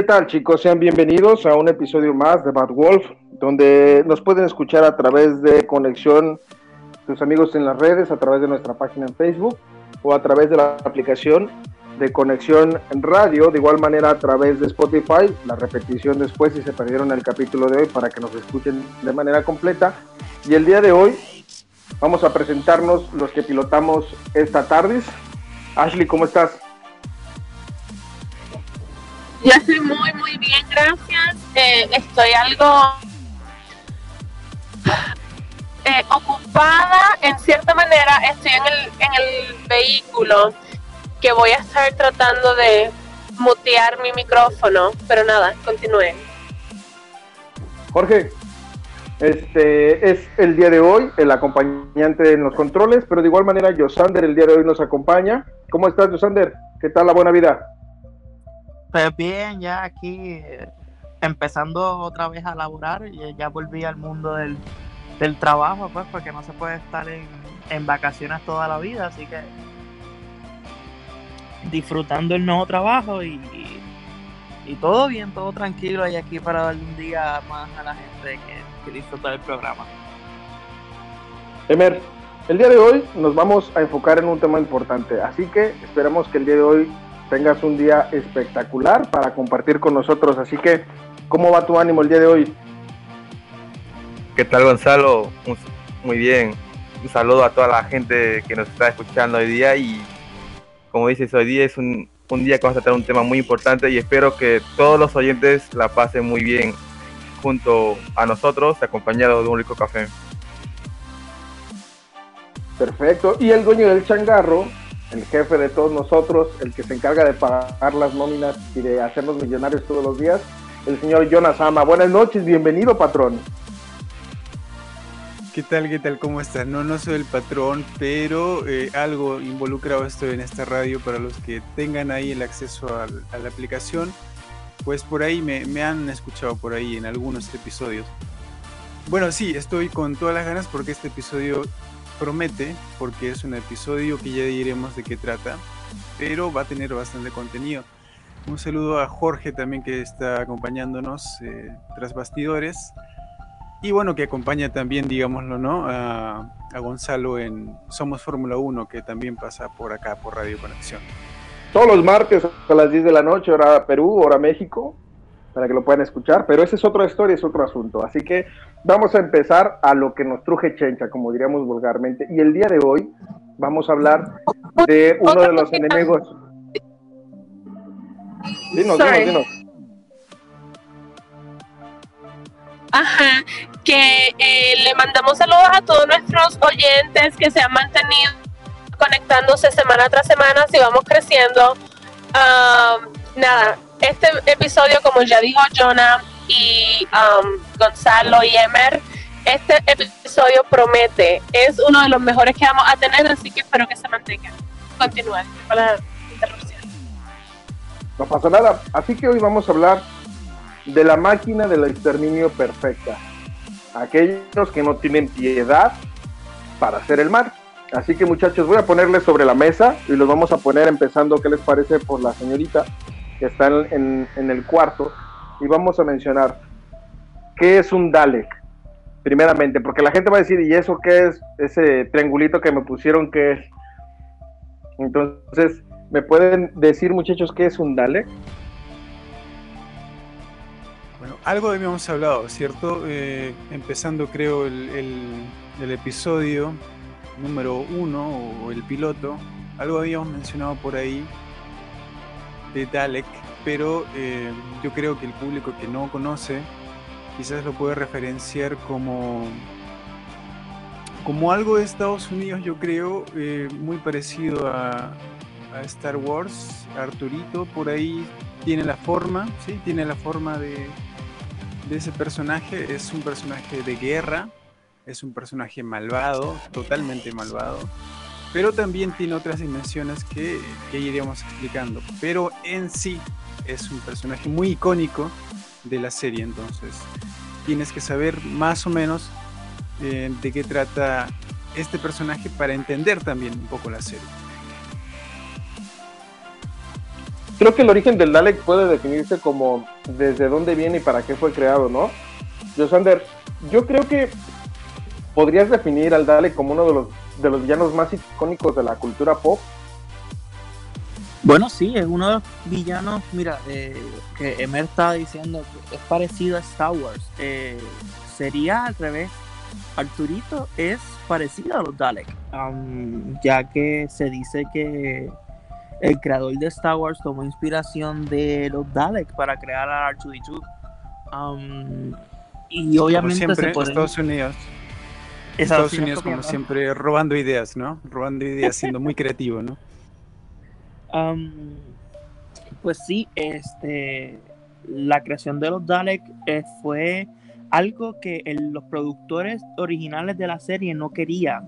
¿Qué tal chicos? Sean bienvenidos a un episodio más de Bad Wolf, donde nos pueden escuchar a través de conexión sus amigos en las redes, a través de nuestra página en Facebook o a través de la aplicación de conexión en radio, de igual manera a través de Spotify, la repetición después si se perdieron el capítulo de hoy para que nos escuchen de manera completa. Y el día de hoy vamos a presentarnos los que pilotamos esta tarde. Ashley, ¿cómo estás? Yo estoy muy, muy bien, gracias. Eh, estoy algo eh, ocupada, en cierta manera. Estoy en el, en el vehículo que voy a estar tratando de mutear mi micrófono, pero nada, continúe. Jorge, este es el día de hoy el acompañante en los controles, pero de igual manera Yosander el día de hoy nos acompaña. ¿Cómo estás, Yosander? ¿Qué tal la buena vida? Pues bien, ya aquí eh, empezando otra vez a laborar, y ya volví al mundo del, del trabajo, pues porque no se puede estar en, en vacaciones toda la vida, así que disfrutando el nuevo trabajo y, y todo bien, todo tranquilo y aquí para darle un día más a la gente que, que disfruta del programa. Emer, el día de hoy nos vamos a enfocar en un tema importante, así que esperamos que el día de hoy tengas un día espectacular para compartir con nosotros. Así que, ¿cómo va tu ánimo el día de hoy? ¿Qué tal Gonzalo? Muy bien. Un saludo a toda la gente que nos está escuchando hoy día y como dices, hoy día es un, un día que vamos a tratar un tema muy importante y espero que todos los oyentes la pasen muy bien junto a nosotros, acompañados de un rico café. Perfecto. Y el dueño del changarro, el jefe de todos nosotros, el que se encarga de pagar las nóminas y de hacernos millonarios todos los días, el señor Jonas Ama. Buenas noches, bienvenido, patrón. ¿Qué tal? ¿Qué tal? ¿Cómo estás? No, no soy el patrón, pero eh, algo involucrado estoy en esta radio para los que tengan ahí el acceso a la aplicación. Pues por ahí me, me han escuchado por ahí en algunos episodios. Bueno, sí, estoy con todas las ganas porque este episodio promete, porque es un episodio que ya diremos de qué trata, pero va a tener bastante contenido. Un saludo a Jorge también que está acompañándonos eh, tras bastidores. Y bueno, que acompaña también, digámoslo, ¿no? A, Gonzalo en Somos Fórmula 1, que también pasa por acá, por Radio Conexión. Todos los martes a las 10 de la noche, hora Perú, hora México, para que lo puedan escuchar. Pero esa es otra historia, es otro asunto. Así que vamos a empezar a lo que nos truje chencha, como diríamos vulgarmente. Y el día de hoy vamos a hablar de uno de los enemigos. Dinos, dinos, dinos. Ajá, que eh, le mandamos saludos a todos nuestros oyentes que se han mantenido conectándose semana tras semana, si vamos creciendo. Am, nada, este episodio, como ya dijo Jonah y am, Gonzalo y Emer, este episodio promete, es uno de los mejores que vamos a tener, así que espero que se mantenga. Continúa con la interrupción. No pasa nada. Así que hoy vamos a hablar de la máquina del exterminio perfecta. Aquellos que no tienen piedad para hacer el mal. Así que muchachos, voy a ponerles sobre la mesa y los vamos a poner empezando, ¿qué les parece? Por la señorita que está en, en- en el cuarto. Y vamos a mencionar, ¿qué es un Dalek? Primeramente, porque la gente va a decir, ¿y eso qué es? Ese triangulito que me pusieron, ¿qué es? Entonces, ¿me pueden decir muchachos qué es un Dalek? Bueno, algo habíamos hablado, ¿cierto? Eh, empezando creo el, el- el episodio número uno o el piloto, algo habíamos mencionado por ahí de Dalek, pero eh, yo creo que el público que no conoce quizás lo puede referenciar como como algo de Estados Unidos, yo creo, eh, muy parecido a, Star Wars, Arturito, por ahí tiene la forma, sí, tiene la forma de ese personaje, es un personaje de guerra, es un personaje malvado, totalmente malvado, pero también tiene otras dimensiones que, que iremos explicando, pero en sí es un personaje muy icónico de la serie, entonces tienes que saber más o menos eh, de qué trata este personaje para entender también un poco la serie. Creo que el origen del Dalek puede definirse como desde dónde viene y para qué fue creado, ¿no? Josander, yo creo que podrías definir al Dalek como uno de los, de los villanos más icónicos de la cultura pop. Bueno, sí, es uno de los villanos, mira, eh, que Emer estaba diciendo que es parecido a Star Wars. Eh, sería al revés. Arturito es parecido a los Dalek, um, ya que se dice que el creador de Star Wars tomó inspiración de los Dalek para crear a R2D2. Um, y Como obviamente siempre, se puede... Estados Unidos, Estados Unidos como siempre robando ideas, ¿no? Robando ideas, siendo muy creativo, ¿no? Pues sí, este, la creación de los Dalek eh, fue algo que el- los productores originales de la serie no querían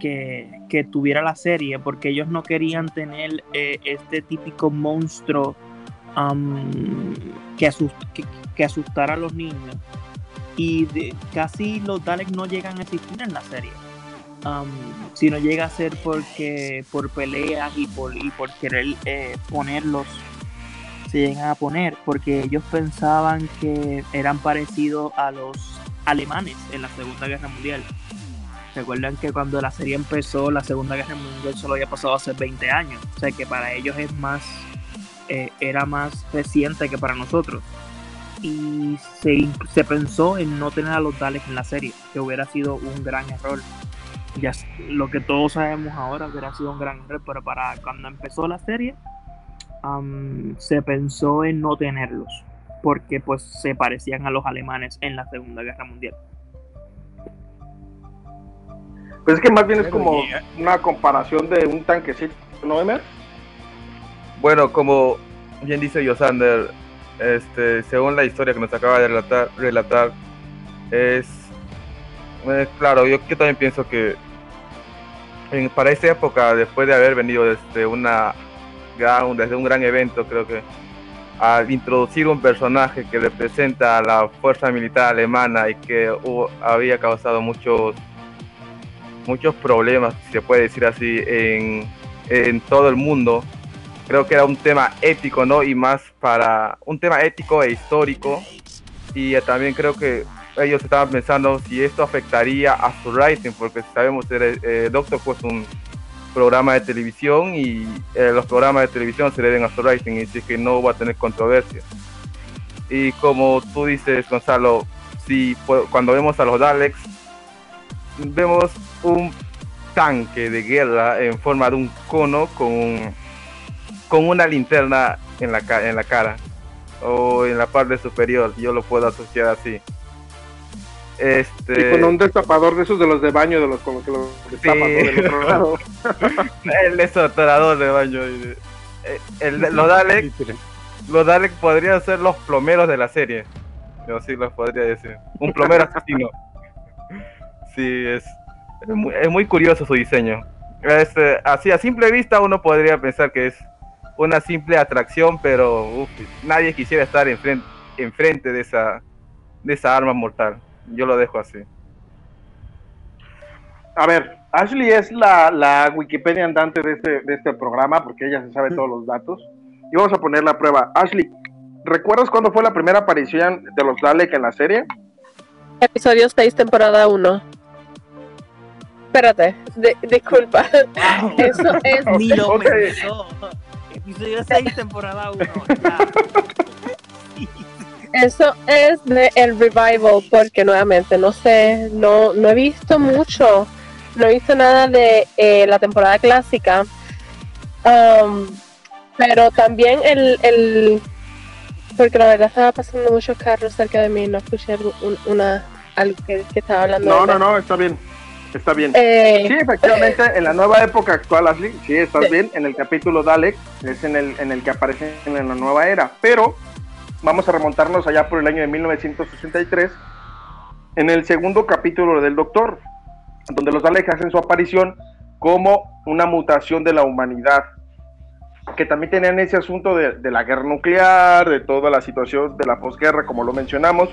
que, que tuviera la serie, porque ellos no querían tener eh, este típico monstruo que, asust- que, que asustara a los niños. Y casi los Daleks no llegan a existir en la serie. Um, si no llega a ser porque por peleas y por, y por querer eh, ponerlos se llegan a poner porque ellos pensaban que eran parecidos a los alemanes en la Segunda Guerra Mundial. Recuerdan que cuando la serie empezó, la Segunda Guerra Mundial solo había pasado hace 20 años. O sea que para ellos es más, eh, era más reciente que para nosotros. Y se, se pensó en no tener a los Daleks en la serie, que hubiera sido un gran error ya lo que todos sabemos ahora hubiera sido un gran error, pero para cuando empezó la serie am, se pensó en no tenerlos porque pues se parecían a los alemanes en la Segunda Guerra Mundial. Pues es que más bien es como y- una comparación de un tanquecito, ¿no, Emer? Bueno, como bien dice Yosander, este, según la historia que nos acaba de relatar, es, es claro, yo, también pienso que en- para esa época, después de haber venido desde una desde un gran evento, creo que al introducir un personaje que representa a la fuerza militar alemana y que había causado muchos muchos problemas, si se puede decir así, en, en todo el mundo, creo que era un tema ético, ¿no? Y más para un tema ético e histórico. Y eh, también creo que ellos estaban pensando si esto afectaría a su rating, porque sabemos que eh, Doctor Who es un programa de televisión y eh, los programas de televisión se deben a su rating y así que no va a tener controversia. Y como tú dices, Gonzalo, si cuando vemos a los Daleks, vemos un tanque de guerra en forma de un cono con un- con una linterna en la, ca- en la cara o en la parte superior, yo lo puedo asociar así. Este, Y con un destapador de esos de los de baño, de los con los que los destapan, ¿no? del otro lado. el desodorador de baño. y- eh, el- los Dalek, los Dalek podrían ser los plomeros de la serie. Yo así los podría decir. Un plomero asesino. Sí, es, es, muy, es muy curioso su diseño. Este, así a simple vista uno podría pensar que es una simple atracción, pero uf, nadie quisiera estar enfrente, enfrente de esa de esa arma mortal. Yo lo dejo así. A ver, Ashley es la, la Wikipedia andante de este, de este programa porque ella se sabe todos los datos. Y vamos a poner la prueba. Ashley, ¿recuerdas cuándo fue la primera aparición de los Dalek en la serie? Episodio 6, temporada 1. Espérate, di- disculpa. Eso es. Ni lo pensó. Episodio 6, temporada 1. Ya. Eso es de el revival, porque nuevamente no sé, no, no he visto mucho, no he visto nada de eh, la temporada clásica. Um, pero también el, el, porque la verdad estaba pasando muchos carros cerca de mí, no escuché un- una algo que, que estaba hablando. No, de- no, no, está bien. Está bien. Eh, Sí, efectivamente, en la nueva época actual, Ashley, sí, estás bien. En el capítulo Dalek es en el, en el que aparece en la nueva era. Pero vamos a remontarnos allá por el año de 1963, en el segundo capítulo del Doctor, donde los Daleks hacen su aparición como una mutación de la humanidad. Que también tenían ese asunto de, de la guerra nuclear, de toda la situación de la posguerra, como lo mencionamos,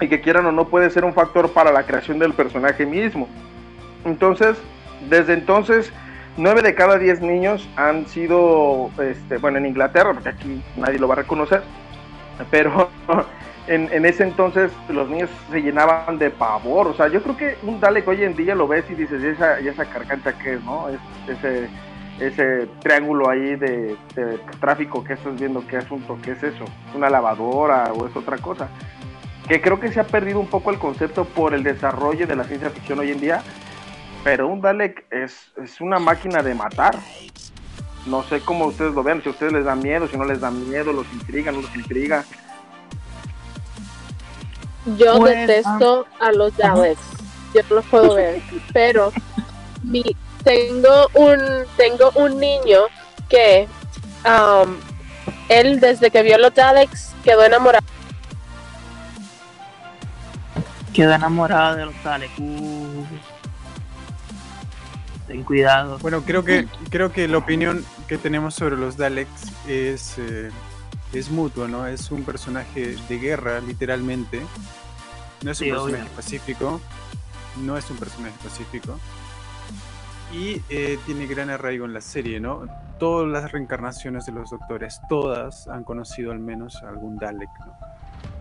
y que quieran o no puede ser un factor para la creación del personaje mismo. Entonces, desde entonces, nueve de cada diez niños han sido, este, bueno, en Inglaterra, porque aquí nadie lo va a reconocer, pero en, ese entonces los niños se llenaban de pavor. O sea, yo creo que un Dalek hoy en día lo ves y dices, ¿y esa, y esa carcancha qué es, no? Es, ese, ese triángulo ahí de, de tráfico que estás viendo, ¿qué asunto? ¿Qué es eso? ¿Es una lavadora o es otra cosa? Que creo que se ha perdido un poco el concepto por el desarrollo de la ciencia ficción hoy en día, pero un Dalek es, es una máquina de matar. No sé cómo ustedes lo ven, si a ustedes les da miedo, si no les da miedo, los intriga, no los intriga. Yo Pues, detesto a los Daleks. Yo no los puedo ver. Pero mi, tengo un tengo un niño que um, él desde que vio los Daleks quedó enamorado. Quedó enamorada de los Daleks. Uh. Ten cuidado. Bueno, creo que creo que la opinión que tenemos sobre los Daleks es eh, es mutua, ¿no? Es un personaje de guerra, literalmente. No es un Sí, personaje obvio. pacífico. No es un personaje pacífico. Y eh, tiene gran arraigo en la serie, ¿no? Todas las reencarnaciones de los doctores, todas han conocido al menos a algún Dalek, ¿no?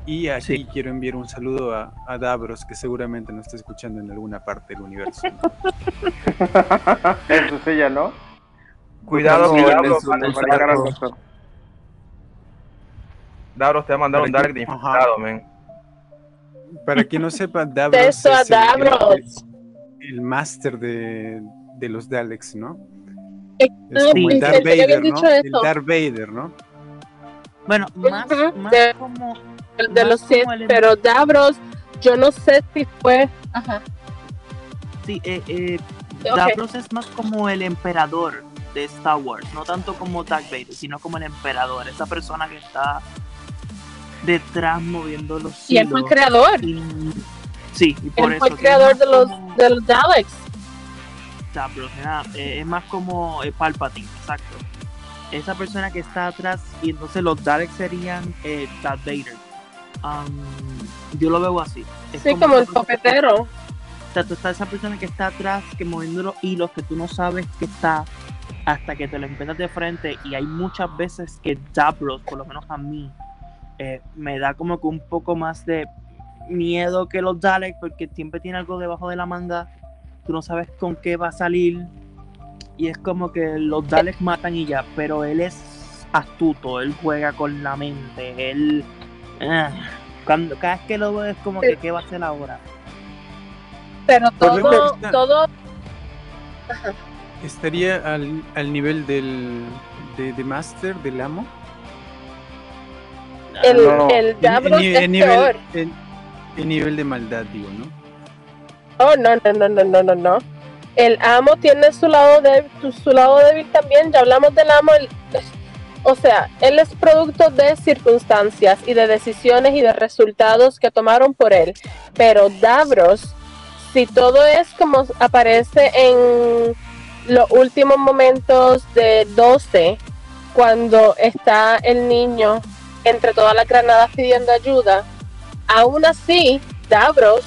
Y aquí Sí. quiero enviar un saludo a, a Davros, que seguramente nos está escuchando en alguna parte del universo. Eso es ella, ¿no? Cuidado, al salga. doctor. Davros te va a mandar un que- de infectado, men. Para quien no sepa, Davros es el- el, Davros. el máster de, de los Daleks, ¿no? Eh, Es como el Darth Vader, ¿no? El. Darth Vader, ¿no? Bueno, más, como. El de los Sith, el- pero Davros, yo no sé si fue. Ajá. Sí, eh, eh. Davros es más como el emperador de Star Wars, no tanto como Darth Vader, sino como el emperador, esa persona que está detrás moviendo los Y él fue el creador. Y- sí, y por Él eso fue el creador es de más los, como de los Daleks. Davros, era, eh, es más como eh, Palpatine, exacto. Esa persona que está atrás y entonces los Daleks serían eh, Darth Vader. Um, yo lo veo así. Es Sí, como el copetero. o sea, tú está esa persona que está atrás, que moviendo los hilos, que tú no sabes que está hasta que te lo encuentras de frente. Y hay muchas veces que Davros, por lo menos a mí, eh, me da como que un poco más de miedo que los Daleks, porque siempre tiene algo debajo de la manga. Tú no sabes con qué va a salir. Y es como que los Daleks matan y ya, pero él es astuto, él juega con la mente, él... ah, cuando, cada vez que lo veo es como que, ¿qué va a hacer ahora? Pero todo, está- todo, Estaría al, al nivel del de, de Master, del amo. el, no. el En- Davros en, es en nivel, peor. en- en nivel de maldad, digo, ¿no? Oh, no, no, no, no, no, no, no. El amo tiene su lado débil, su, su lado débil también. Ya hablamos del amo. el- o sea, él es producto de circunstancias y de decisiones y de resultados que tomaron por él. Pero Davros, si todo es como aparece en los últimos momentos de 12, cuando está el niño entre todas las granadas pidiendo ayuda, aún así, Davros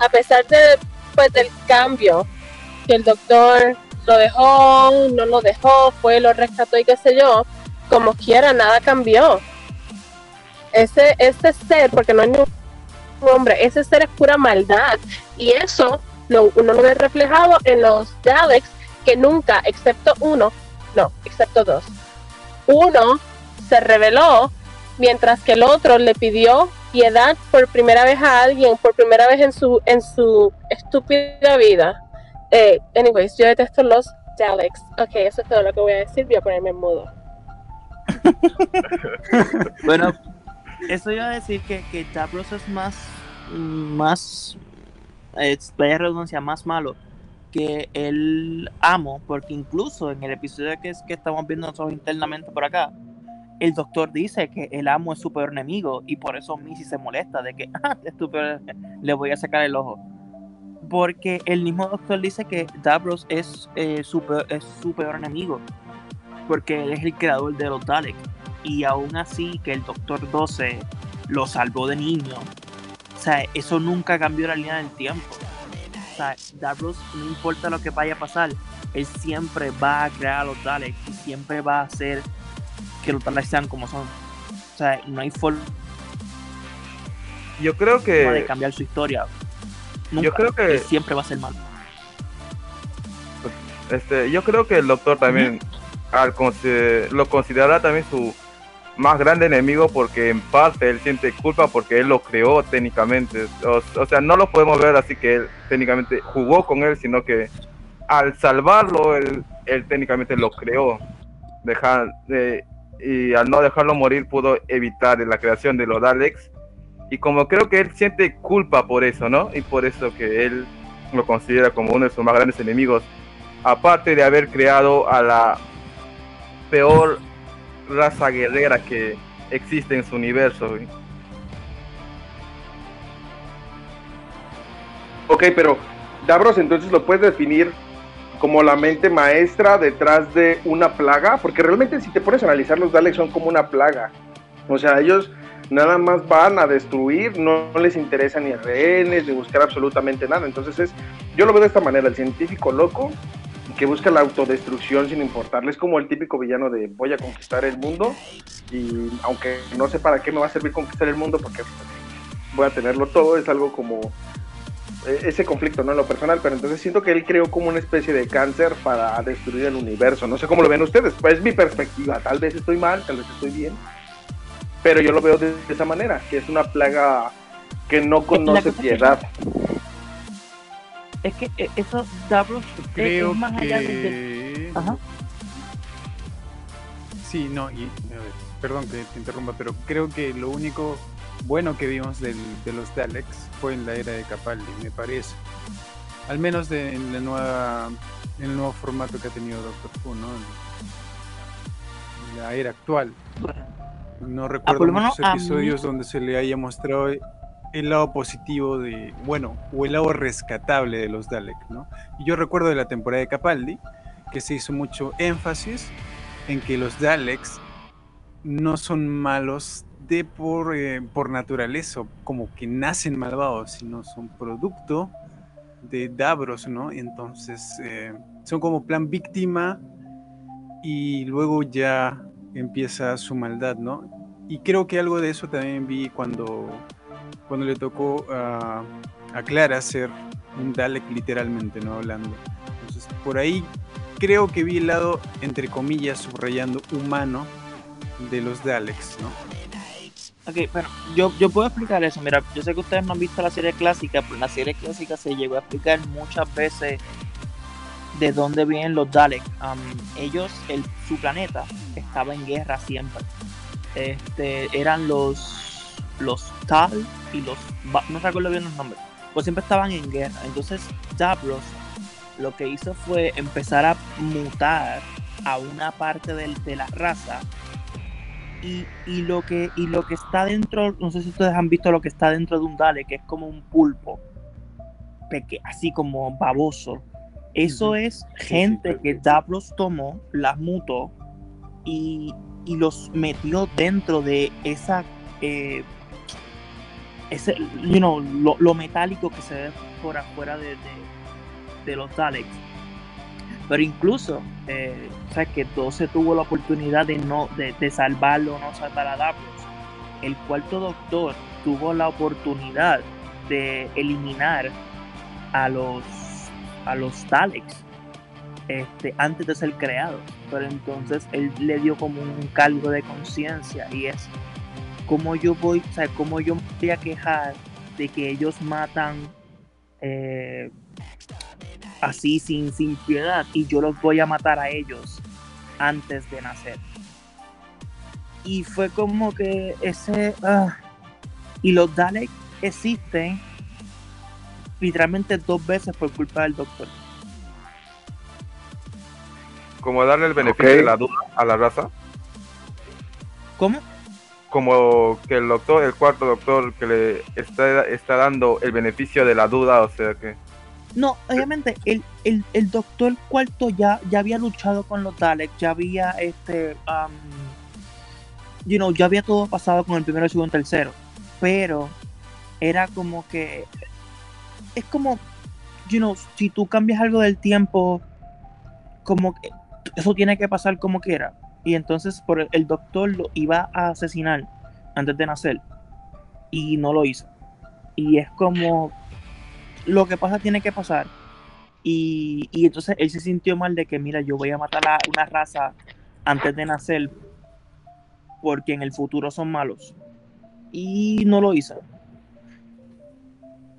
a pesar de, pues, del cambio que el doctor lo dejó, no lo dejó, fue, lo rescató y qué sé yo, como quiera, nada cambió. Ese, ese ser, porque no es ni un hombre, ese ser es pura maldad. Y eso lo, uno lo ve reflejado en los Daleks, que nunca, excepto uno, no, excepto dos, uno se reveló mientras que el otro le pidió piedad por primera vez a alguien, por primera vez en su, en su estúpida vida. Eh, anyways, yo detesto los Daleks. Ok, eso es todo lo que voy a decir. Voy a ponerme en modo. Bueno, eso iba a decir que, que Davros es más, más, eh, vaya redundancia, más malo que el amo, porque incluso en el episodio que, es, que estamos viendo nosotros internamente por acá, el doctor dice que el amo es su peor enemigo y por eso Missy se molesta de que ah, es le voy a sacar el ojo. Porque el mismo doctor dice que Davros es, eh, su, peor, es su peor enemigo, porque él es el creador de los Daleks y aún así que el Doctor 12 lo salvó de niño. O sea, eso nunca cambió la línea del tiempo. O sea, Davros, no importa lo que vaya a pasar, él siempre va a crear a los Daleks y siempre va a hacer que los Daleks sean como son. O sea, no hay forma Yo creo de que cambiar su historia. Nunca. yo creo que Él siempre va a ser malo. este yo creo que el doctor también al consi- lo considerará también su más grande enemigo porque en parte él siente culpa porque él lo creó técnicamente. O, o sea, no lo podemos ver así que él técnicamente jugó con él, sino que al salvarlo, él, él técnicamente lo creó. Dejar, de- y al no dejarlo morir pudo evitar la creación de los Daleks. Y como creo que él siente culpa por eso, ¿no? Y por eso que él lo considera como uno de sus más grandes enemigos. Aparte de haber creado a la peor raza guerrera que existe en su universo. güey. Ok, pero Davros entonces lo puedes definir como la mente maestra detrás de una plaga, porque realmente si te pones a analizar los Daleks son como una plaga. O sea, ellos nada más van a destruir, no, no les interesa ni rehenes, ni buscar absolutamente nada. Entonces es, yo lo veo de esta manera, el científico loco que busca la autodestrucción sin importarle, es como el típico villano de voy a conquistar el mundo y aunque no sé para qué me va a servir conquistar el mundo porque voy a tenerlo todo, es algo como eh, ese conflicto, ¿no? En lo personal, pero entonces siento que él creó como una especie de cáncer para destruir el universo. No sé cómo lo ven ustedes, pues es mi perspectiva. Tal vez estoy mal, tal vez estoy bien, pero yo lo veo de, esa manera, que es una plaga que no conoce que- piedad. Es que eh, eso, Davros, Creo es más allá de- de- que... Ajá. Sí, no, y, perdón que te interrumpa, pero creo que lo único bueno que vimos del- de los Daleks fue en la era de Capaldi, me parece. Al menos de- en, la nueva, en el nuevo formato que ha tenido Doctor Who, ¿no? En la era actual. No recuerdo por lo menos muchos episodios donde se le haya mostrado el lado positivo de, bueno, o el lado rescatable de los Dalek, ¿no? Y yo recuerdo de la temporada de Capaldi que se hizo mucho énfasis en que los Daleks no son malos de por, eh, por naturaleza, como que nacen malvados, sino son producto de Davros, ¿no? Entonces eh, son como plan víctima y luego ya empieza su maldad, ¿no? Y creo que algo de eso también vi cuando, cuando le tocó a, Clara ser un Dalek literalmente, ¿no? Hablando. Entonces, por ahí creo que vi el lado, entre comillas, subrayando humano de los Daleks, ¿no? Ok, bueno, yo, yo puedo explicar eso. Mira, yo sé que ustedes no han visto la serie clásica, pero en la serie clásica se llegó a explicar muchas veces de dónde vienen los Daleks. Ellos, el, su planeta, estaba en guerra siempre. Este, eran los los Tal y los no recuerdo bien los nombres, pues siempre estaban en guerra. Entonces Davros lo que hizo fue empezar a mutar a una parte del- de la raza y, y lo que y lo que está dentro, no sé si ustedes han visto lo que está dentro de un Dalek, que es como un pulpo, peque- así como baboso. Eso es gente que- Davros tomó, las mutó y, y los metió dentro de esa eh, ese, you know, lo, metálico que se ve por afuera de, de, los Daleks. Pero incluso, eh, o sea, que 12 tuvo la oportunidad de no de, de salvarlo no salvar a Davros. El cuarto doctor tuvo la oportunidad de eliminar a los a los Daleks este, antes de ser creados. Pero entonces él le dio como un cargo de conciencia y es ¿cómo yo voy, o sea, cómo yo me voy a quejar de que ellos matan eh, así sin, sin piedad y yo los voy a matar a ellos antes de nacer? Y fue como que ese... ah, y los Daleks existen literalmente dos veces por culpa del doctor. Como darle el beneficio de la duda a la raza. ¿Cómo? Como que el doctor, el cuarto doctor, que le está, está dando el beneficio de la duda, o sea que. No, obviamente el, el, el doctor cuarto ya, ya había luchado con los Daleks, ya había este um, ya había todo pasado con el primero, el segundo, el tercero. Pero era como que es como you know, si tú cambias algo del tiempo, como que eso tiene que pasar como quiera. Y entonces por el, doctor lo iba a asesinar antes de nacer. Y no lo hizo. Y es como lo que pasa tiene que pasar. Y, y entonces él se sintió mal de que, mira, yo voy a matar a una raza antes de nacer porque en el futuro son malos. Y no lo hizo.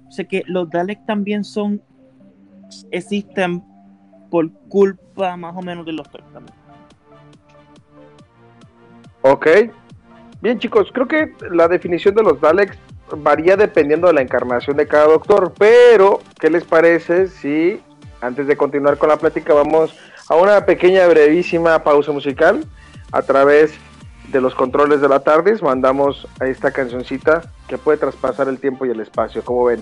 Sé que los Daleks también son, existen por culpa más o menos de los Daleks también. Ok. Bien, chicos, creo que la definición de los Daleks varía dependiendo de la encarnación de cada doctor, pero ¿qué les parece si antes de continuar con la plática vamos a una pequeña, brevísima pausa musical a través de los controles de la TARDIS? Mandamos a esta cancioncita que puede traspasar el tiempo y el espacio, como ven.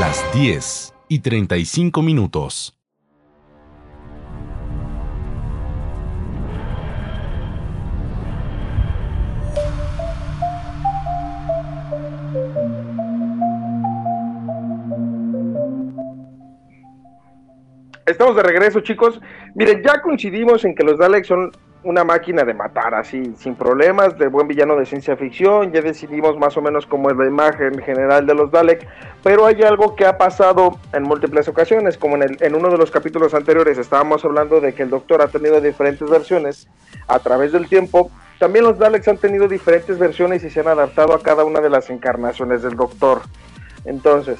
Las 10 y 35 minutos. Estamos de regreso, chicos. Miren, ya coincidimos en que los Daleks son una máquina de matar, así, sin problemas, de buen villano de ciencia ficción. Ya decidimos más o menos cómo es la imagen general de los Daleks. Pero hay algo que ha pasado en múltiples ocasiones, como en, el, en uno de los capítulos anteriores estábamos hablando de que el Doctor ha tenido diferentes versiones a través del tiempo. También los Daleks han tenido diferentes versiones y se han adaptado a cada una de las encarnaciones del Doctor. Entonces,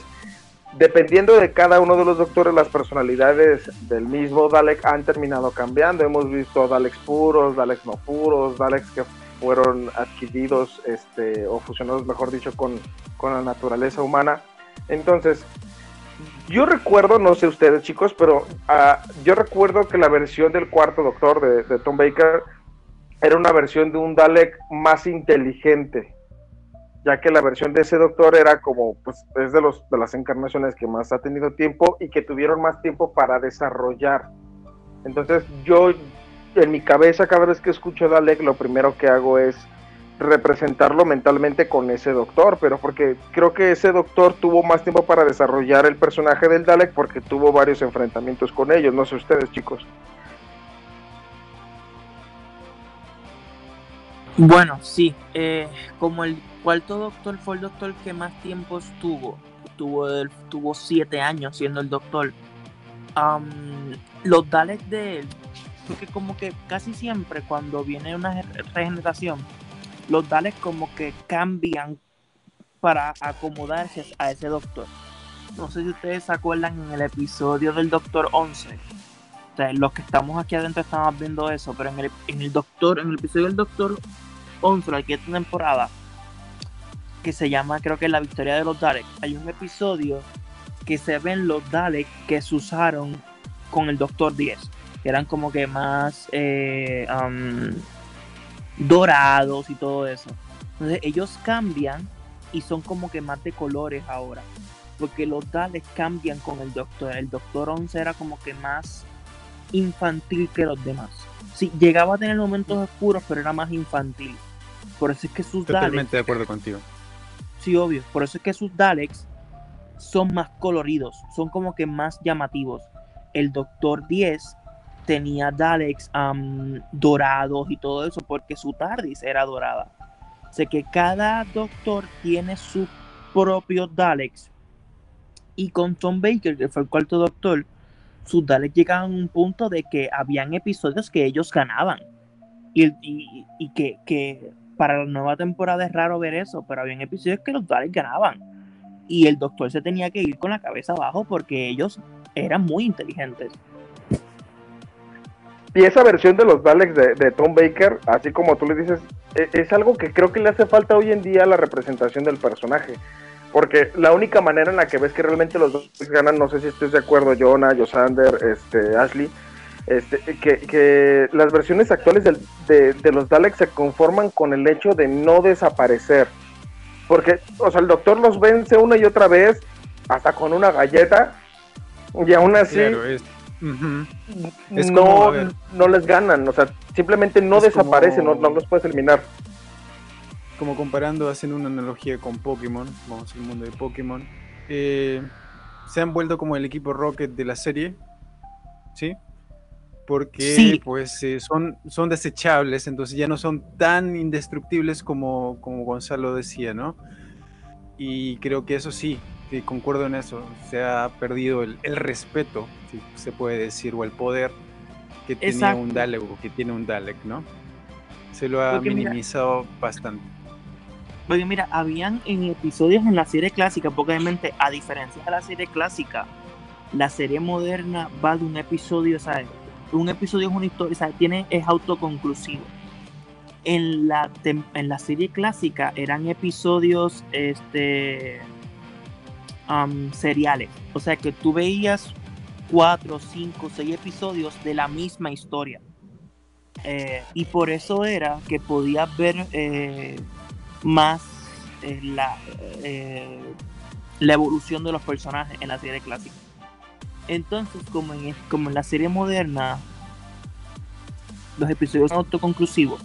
dependiendo de cada uno de los doctores, las personalidades del mismo Dalek han terminado cambiando. Hemos visto Daleks puros, Daleks no puros, Daleks que fueron adquiridos este, o fusionados, mejor dicho, con, con la naturaleza humana. Entonces, yo recuerdo, no sé ustedes chicos, pero uh, yo recuerdo que la versión del cuarto doctor de Tom Baker era una versión de un Dalek más inteligente ya que la versión de ese doctor era como, pues es de, los, de las encarnaciones que más ha tenido tiempo y que tuvieron más tiempo para desarrollar. Entonces yo, en mi cabeza, cada vez que escucho Dalek, lo primero que hago es representarlo mentalmente con ese doctor, pero porque creo que ese doctor tuvo más tiempo para desarrollar el personaje del Dalek porque tuvo varios enfrentamientos con ellos, no sé ustedes chicos. Bueno, sí, eh, como el cuarto doctor fue el doctor que más tiempo estuvo, tuvo, tuvo siete años siendo el doctor. los Daleks de él, porque como que casi siempre cuando viene una regeneración, los Daleks como que cambian para acomodarse a ese doctor. No sé si ustedes se acuerdan en el episodio del Doctor 11. Los que estamos aquí adentro estamos viendo eso, pero en el, en el Doctor, en el episodio del Doctor 11, la quinta temporada, que se llama, creo que La Victoria de los Daleks, hay un episodio que se ven los Daleks que se usaron con el Doctor 10, que eran como que más eh, dorados y todo eso. Entonces ellos cambian y son como que más de colores ahora. Porque los Daleks cambian con el Doctor. El Doctor 11 era como que más infantil que los demás. Sí, llegaba a tener momentos oscuros, pero era más infantil. Por eso es que sus Totalmente de acuerdo contigo. Sí, obvio. Por eso es que sus Daleks son más coloridos, son como que más llamativos. El Doctor 10 tenía Daleks dorados y todo eso porque su TARDIS era dorada. Sé que cada Doctor tiene sus propios Daleks. Y con Tom Baker, que fue el cuarto Doctor, sus Daleks llegaban a un punto de que habían episodios que ellos ganaban. Y, y, que, que para la nueva temporada es raro ver eso, pero había episodios que los Daleks ganaban. Y el doctor se tenía que ir con la cabeza abajo porque ellos eran muy inteligentes. Y esa versión de los Daleks de, Tom Baker, así como tú le dices, es, es, algo que creo que le hace falta hoy en día a la representación del personaje. Porque la única manera en la que ves que realmente los Daleks ganan, no sé si estés de acuerdo, Jonah, Josander, este, Ashley, este, que, las versiones actuales de, los Daleks se conforman con el hecho de no desaparecer. Porque, o sea, el doctor los vence una y otra vez, hasta con una galleta, y aún así no, no les ganan, o sea, simplemente no desaparecen, no, los puedes eliminar. Como comparando, hacen una analogía con Pokémon, vamos al mundo de Pokémon. Eh, se han vuelto como el equipo Rocket de la serie, ¿sí? porque pues eh, son, son desechables, entonces ya no son tan indestructibles como, como Gonzalo decía, ¿no? Y creo que eso sí, concuerdo en eso, se ha perdido el, respeto, si se puede decir, o el poder que tenía un Dalek o que tiene un Dalek, ¿no? Se lo ha minimizado bastante. Porque mira, habían en episodios en la serie clásica, porque obviamente a diferencia de la serie clásica, la serie moderna va de un episodio, ¿sabes? un episodio es una historia, sea, tiene, es autoconclusivo. En la, en la serie clásica eran episodios este, seriales. O sea que tú veías cuatro, cinco, seis episodios de la misma historia. Eh, y por eso era que podías ver eh, más eh, la, la evolución de los personajes en la serie clásica. Entonces, como en, como en la serie moderna, los episodios son autoconclusivos,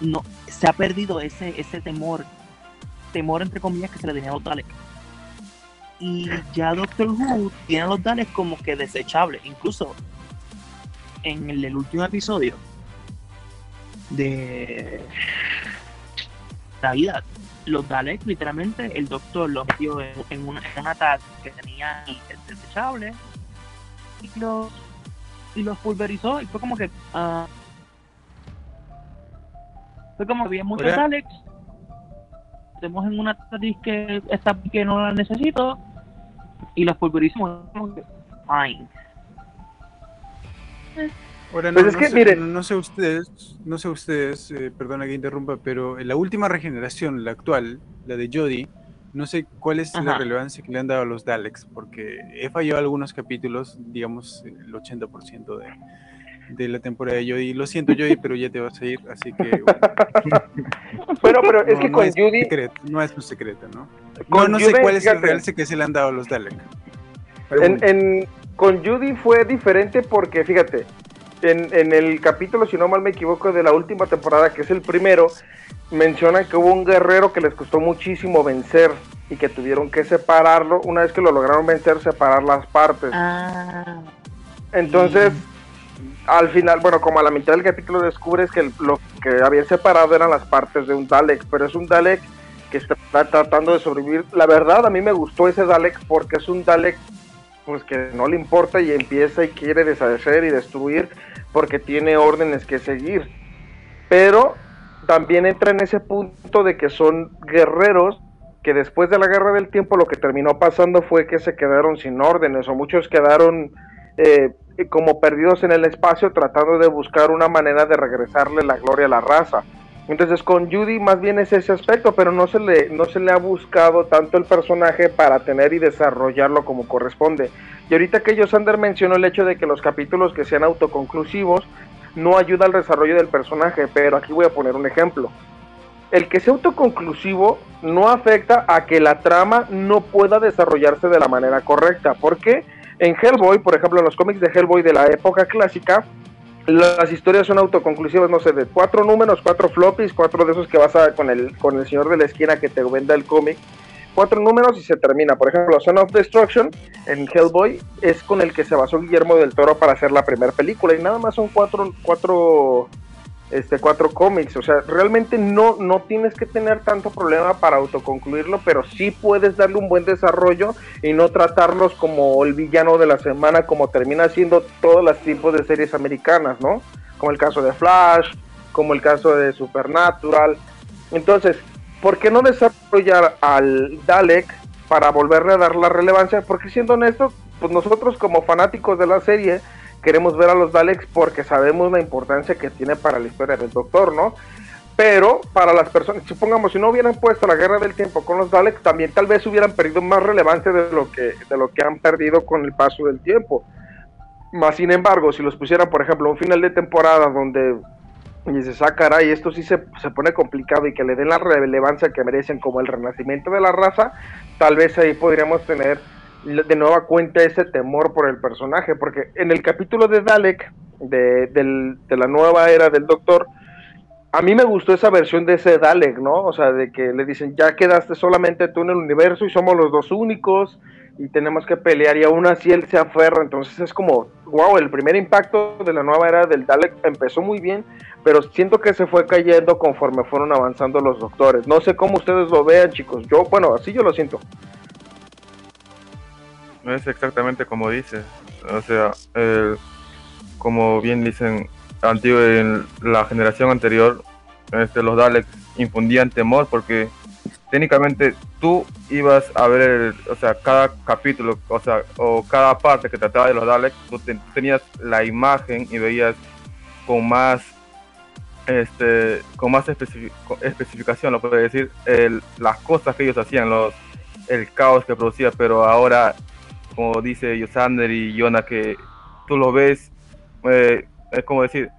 no, se ha perdido ese, ese temor, temor entre comillas que se le tenía a los Y ya Doctor Who tiene a los Daleks como que desechables. Incluso en el, el último episodio de Navidad, los Daleks literalmente el doctor los metió en, en, una, en un ataque que tenía desechable y los y los pulverizó y fue como que ah, fue como que había muchos Hola. Daleks. Tenemos en una TARDIS que está que no la necesito y los pulverizamos. Como que, fine Ahora, no, Pues es no que, sé, miren. no, sé ustedes, no sé ustedes, eh, perdona que interrumpa, pero en la última regeneración, la actual, la de Jodie, no sé cuál es la relevancia que le han dado a los Daleks, porque he fallado algunos capítulos, digamos el 80% de, de la temporada de Jodie. Lo siento, Jodie, pero ya te vas a ir, así que bueno, Bueno, pero es no- que no con es Judy, secreto, no es un secreto, ¿no? Con no, no sé cuál es el realce que se le han dado a los Daleks. en, en- con Judy fue diferente porque, fíjate, en, en el capítulo, si no mal me equivoco, de la última temporada, que es el primero, mencionan que hubo un guerrero que les costó muchísimo vencer y que tuvieron que separarlo. Una vez que lo lograron vencer, separar las partes. ah Entonces, al final, bueno, como a la mitad del capítulo descubres que el- lo que habían separado eran las partes de un Dalek, pero es un Dalek que está tratando de sobrevivir. La verdad, a mí me gustó ese Dalek porque es un Dalek pues que no le importa y empieza y quiere deshacer y destruir porque tiene órdenes que seguir. Pero también entra en ese punto de que son guerreros que después de la guerra del tiempo lo que terminó pasando fue que se quedaron sin órdenes o muchos quedaron eh, como perdidos en el espacio tratando de buscar una manera de regresarle la gloria a la raza. Entonces con Judy más bien es ese aspecto, pero no se le, no se le ha buscado tanto el personaje para tener y desarrollarlo como corresponde. Y ahorita que Josander mencionó el hecho de que los capítulos que sean autoconclusivos no ayuda al desarrollo del personaje, pero aquí voy a poner un ejemplo. El que sea autoconclusivo no afecta a que la trama no pueda desarrollarse de la manera correcta. ¿Por qué? En Hellboy, por ejemplo, en los cómics de Hellboy de la época clásica, las historias son autoconclusivas, no sé, de cuatro números, cuatro floppies, cuatro de esos que vas a con el, con el señor de la esquina que te venda el cómic, cuatro números y se termina. Por ejemplo, Son of Destruction en Hellboy es con el que se basó Guillermo del Toro para hacer la primera película y nada más son cuatro, cuatro, este, cuatro cómics. O sea, realmente no, no tienes que tener tanto problema para autoconcluirlo, pero sí puedes darle un buen desarrollo y no tratarlos como el villano de la semana, como termina siendo todos los tipos de series americanas, ¿no? Como el caso de Flash, como el caso de Supernatural. Entonces, ¿por qué no desarrollar al Dalek para volverle a dar la relevancia? Porque siendo honesto, pues nosotros como fanáticos de la serie queremos ver a los Daleks porque sabemos la importancia que tiene para la historia del Doctor, ¿no? Pero para las personas, supongamos, si no hubieran puesto la guerra del tiempo con los Daleks, también tal vez hubieran perdido más relevancia de lo que, de lo que han perdido con el paso del tiempo. Más sin embargo, si los pusieran, por ejemplo, un final de temporada donde y dices, ah, caray, esto sí se, se pone complicado y que le den la relevancia que merecen como el renacimiento de la raza, tal vez ahí podríamos tener de nueva cuenta ese temor por el personaje, porque en el capítulo de Dalek, de, del- de la nueva era del Doctor, a mí me gustó esa versión de ese Dalek, ¿no? O sea, de que le dicen, ya quedaste solamente tú en el universo y somos los dos únicos y tenemos que pelear y aún así él se aferra, entonces es como, wow, el primer impacto de la nueva era del Dalek empezó muy bien, pero siento que se fue cayendo conforme fueron avanzando los doctores. No sé cómo ustedes lo vean, chicos. Yo, bueno, así yo lo siento. Es exactamente como dices. O sea, el- como bien dicen, antiguo, en la generación anterior, este, los Daleks infundían temor porque técnicamente tú ibas a ver, o sea, cada capítulo, o sea, o cada parte que trataba de los Daleks, tú te- tenías la imagen y veías con más, este, con más especifi- especificación, lo puedo decir, el- las cosas que ellos hacían, los, el caos que producía, pero ahora como dice Yosander y Yona, que tú lo ves, eh, es como decir,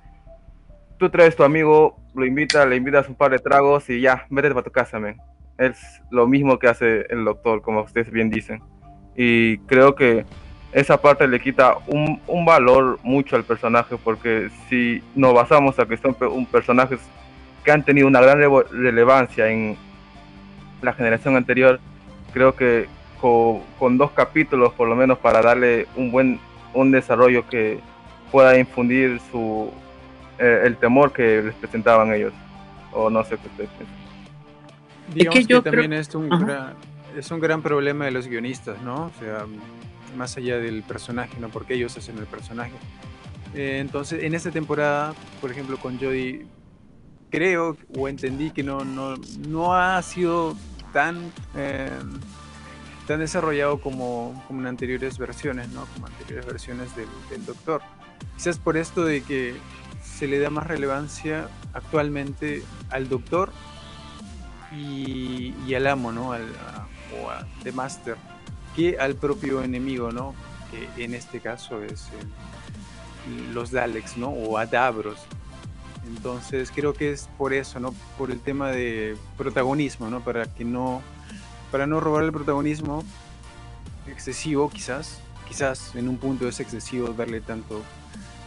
tú traes tu amigo, lo invitas, le invitas un par de tragos y ya, vete para tu casa, men. Es lo mismo que hace el doctor, como ustedes bien dicen. Y creo que esa parte le quita un, un valor mucho al personaje, porque si nos basamos a que son un personajes que han tenido una gran relevancia en la generación anterior, creo que con, con dos capítulos por lo menos para darle un buen un desarrollo que pueda infundir su eh, el temor que les presentaban ellos o no sé qué ustedes piensan. Digamos que que, yo también creo- es un, Ajá. gran, es un gran problema de los guionistas, ¿no? O sea, más allá del personaje, ¿no? Porque ellos hacen el personaje. Eh, entonces, en esta temporada, por ejemplo, con Jodie, creo o entendí que no, no, no ha sido tan, eh, tan desarrollado como, como en anteriores versiones, ¿no? Como anteriores versiones del, del Doctor. Quizás por esto de que se le da más relevancia actualmente al Doctor y, y al amo, ¿no? Al, a- o a The Master, que al propio enemigo, ¿no? Que en este caso es el- los Daleks, ¿no? O a Davros. Entonces creo que es por eso, ¿no? Por el tema de protagonismo, ¿no? Para que no, para no robar el protagonismo excesivo, quizás, quizás en un punto es excesivo darle tanto,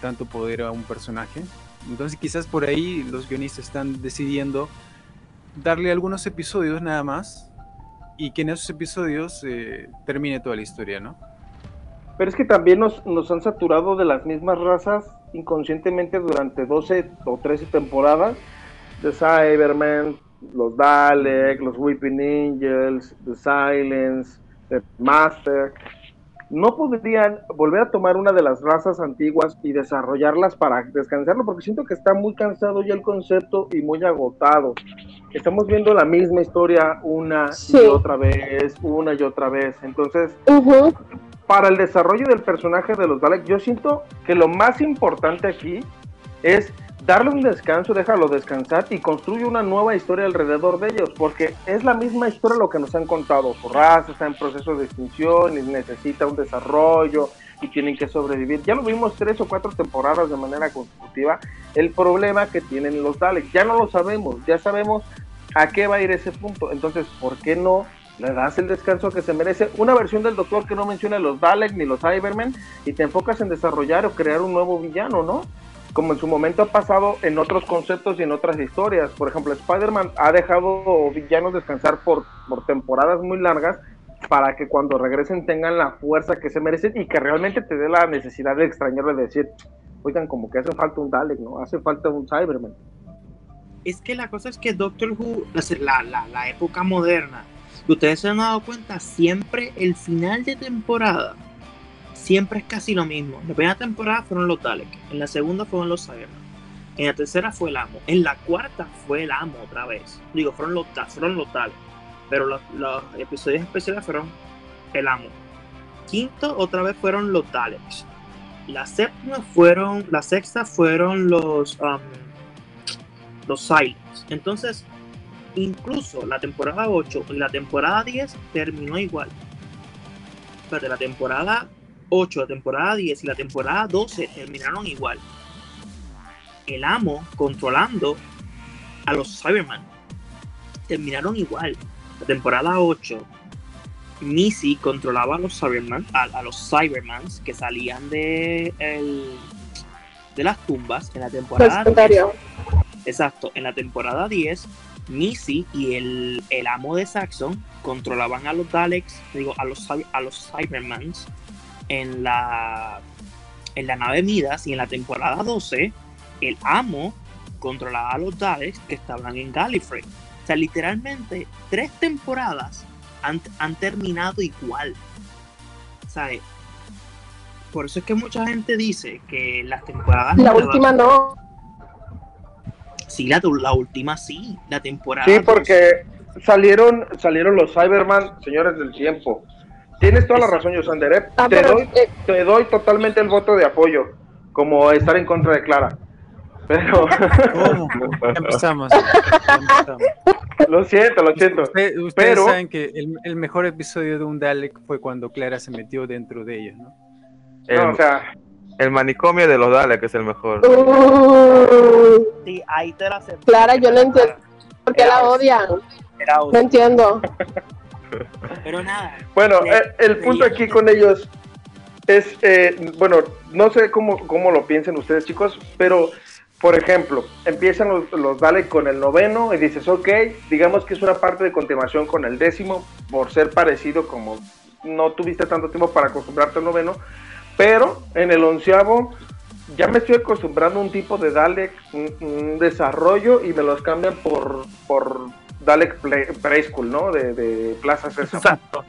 tanto poder a un personaje. Entonces quizás por ahí los guionistas están decidiendo darle algunos episodios nada más y que en esos episodios eh, termine toda la historia, ¿no? Pero es que también nos, nos han saturado de las mismas razas inconscientemente durante 12 o 13 temporadas. The Cybermen, los Dalek, los Weeping Angels, The Silence, The Master. No podrían volver a tomar una de las razas antiguas y desarrollarlas para descansarlo, porque siento que está muy cansado ya el concepto y muy agotado. Estamos viendo la misma historia una Sí. y otra vez, una y otra vez. Entonces, Ujú. para el desarrollo del personaje de los Daleks, yo siento que lo más importante aquí es darle un descanso, déjalo descansar y construye una nueva historia alrededor de ellos, porque es la misma historia lo que nos han contado. Su raza está en proceso de extinción y necesita un desarrollo y tienen que sobrevivir. Ya lo vimos tres o cuatro temporadas de manera consecutiva. El problema que tienen los Daleks, ya no lo sabemos, ya sabemos a qué va a ir ese punto. Entonces, ¿por qué no le das el descanso que se merece? Una versión del Doctor que no mencione los Daleks ni los Cybermen y te enfocas en desarrollar o crear un nuevo villano, ¿no? Como en su momento ha pasado en otros conceptos y en otras historias. Por ejemplo, Spider-Man ha dejado villanos descansar por, por temporadas muy largas para que cuando regresen tengan la fuerza que se merecen y que realmente te dé la necesidad de extrañarle de decir, oigan, como que hace falta un Dalek, ¿no? Hace falta un Cyberman. Es que la cosa es que Doctor Who, la, época moderna, ustedes se han dado cuenta, siempre el final de temporada, siempre es casi lo mismo. En la primera temporada fueron los Daleks, en la segunda fueron los Cybermen, en la tercera fue el amo, en la cuarta fue el amo otra vez. Digo, fueron los, fueron los Daleks, pero los, episodios especiales fueron el amo. Quinto, otra vez fueron los Daleks. La séptima fueron, la sexta fueron los, um, los Silence. Entonces, incluso la temporada 8 y la temporada 10 terminó igual. Espérate, la temporada 8, la temporada 10 y la temporada 12 terminaron igual. El amo controlando a los Cyberman terminaron igual. La temporada 8, Missy controlaba a los Cyberman, a, a los Cybermans que salían de, el- de las tumbas en la temporada 10. Secundario. Exacto, en la temporada 10, Missy y el, el amo de Saxon controlaban a los Daleks, digo, a los, a los Cybermans en la, en la nave Midas y en la temporada 12, el amo controlaba a los Daleks que estaban en Gallifrey. O sea, literalmente, tres temporadas han, han terminado igual. ¿Sabes? Por eso es que mucha gente dice que las temporadas La nuevas- última no. Sí, la, la última sí, la temporada. Sí, dos. porque salieron, salieron los Cyberman, señores del tiempo. Tienes toda la razón, Yosander. ¿eh? Ah, te, pero, doy, eh, te doy totalmente el voto de apoyo, como estar en contra de Clara. Pero ¿Cómo? Empezamos. lo siento, lo siento. Usted- ustedes Pero- saben que el, el mejor episodio de un Dalek fue cuando Clara se metió dentro de ellos, ¿no? El, No, o sea, el manicomio de los Daleks es el mejor. uh, Sí, ahí te la acepto. Clara, yo no entiendo por qué la odian. No entiendo. Pero nada, bueno, eh, el punto aquí con ellos es, eh, bueno, no sé cómo, cómo lo piensen ustedes, chicos, pero, por ejemplo, empiezan los, los Dalek con el noveno y dices, ok, digamos que es una parte de continuación con el décimo, por ser parecido como no tuviste tanto tiempo para acostumbrarte al noveno, pero en el onceavo ya me estoy acostumbrando a un tipo de Dalek, un, un desarrollo y me los cambian por, por Dalek Preschool, ¿no? De, de Plaza Sésamo. Exacto.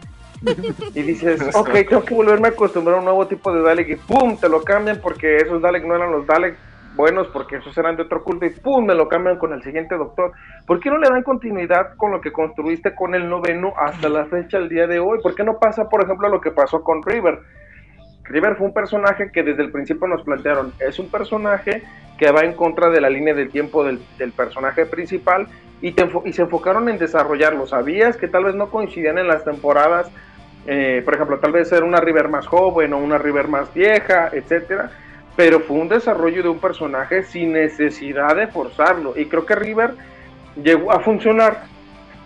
Y dices, ok, tengo que volverme a acostumbrar a un nuevo tipo de Dalek y ¡pum! Te lo cambian porque esos Dalek no eran los Dalek buenos porque esos eran de otro culto y ¡pum! Me lo cambian con el siguiente doctor. ¿Por qué no le dan continuidad con lo que construiste con el noveno hasta la fecha el día de hoy? ¿Por qué no pasa, por ejemplo, lo que pasó con River? River fue un personaje que desde el principio nos plantearon, es un personaje que va en contra de la línea del tiempo del, personaje principal y, se enfocaron en desarrollarlo. Sabías que tal vez no coincidían en las temporadas, eh, por ejemplo, tal vez era una River más joven o una River más vieja, etcétera, pero fue un desarrollo de un personaje sin necesidad de forzarlo. Y creo que River llegó a funcionar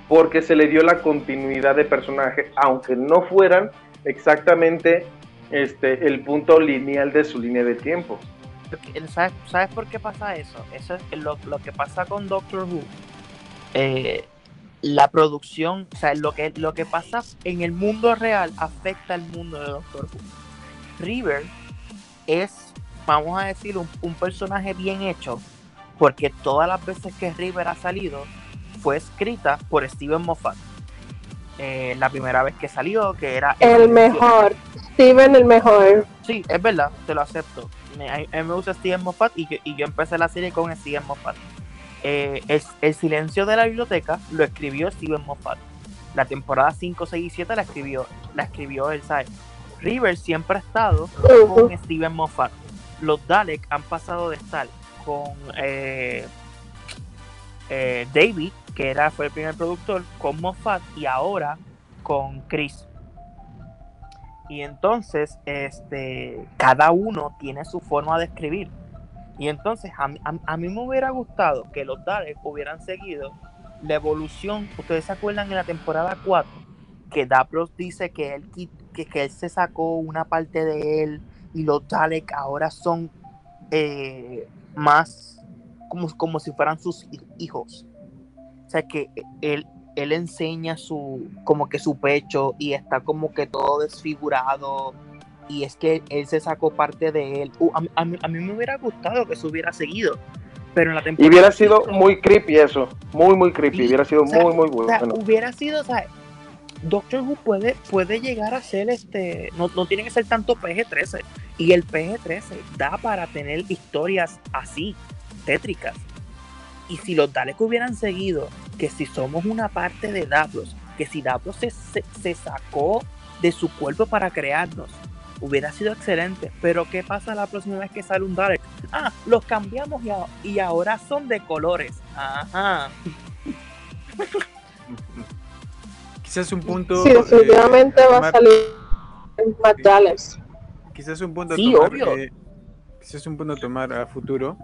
porque se le dio la continuidad de personaje, aunque no fueran exactamente este, el punto lineal de su línea de tiempo. ¿Sabes, ¿Sabes, por qué pasa eso? Eso es lo, lo que pasa con Doctor Who. Eh, la producción, o sea, lo que, lo que pasa en el mundo real afecta al mundo de Doctor Who. River es, vamos a decir, un, un personaje bien hecho, porque todas las veces que River ha salido fue escrita por Steven Moffat. Eh, la primera vez que salió, que era... El mejor, Steven el mejor. Sí, es verdad, te lo acepto. Me, a, mí me gusta Steven Moffat y, yo, y yo empecé la serie con Steven Moffat. Eh, el, el, silencio de la biblioteca lo escribió Steven Moffat. La temporada 5, 6 y 7 la escribió, la escribió él, ¿sabes? River siempre ha estado uh -huh. con Steven Moffat. Los Dalek han pasado de estar con eh, eh, David, que era, fue el primer productor, con Moffat y ahora con Chris. Y entonces, este, cada uno tiene su forma de escribir. Y entonces, a, a, a mí me hubiera gustado que los Daleks hubieran seguido la evolución. Ustedes se acuerdan en la temporada 4 que Davros dice que él, que, que él se sacó una parte de él y los Daleks ahora son eh, más como, como si fueran sus hijos. O sea que él, él enseña su como que su pecho y está como que todo desfigurado y es que él se sacó parte de él. Uh, a, a, a, mí me hubiera gustado que eso hubiera seguido. Pero en la temporada y hubiera sido muy creepy eso, muy muy creepy, y, hubiera sido o sea, muy muy bueno. O sea, hubiera sido, o sea, Doctor Who puede, puede llegar a ser este, no, no tiene que ser tanto PG-13 y el PG-13 da para tener historias así, tétricas. Y si los Daleks hubieran seguido que si somos una parte de Davros, que si Davros se, se, se sacó de su cuerpo para crearnos, hubiera sido excelente. Pero ¿qué pasa la próxima vez que sale un Dalek? Ah, los cambiamos y, a, y ahora son de colores. Ajá. Quizás un punto. Sí, definitivamente eh, va tomar, a salir más Daleks. Quizás un punto a sí, tomar. Obvio. Eh, quizás un punto a tomar a futuro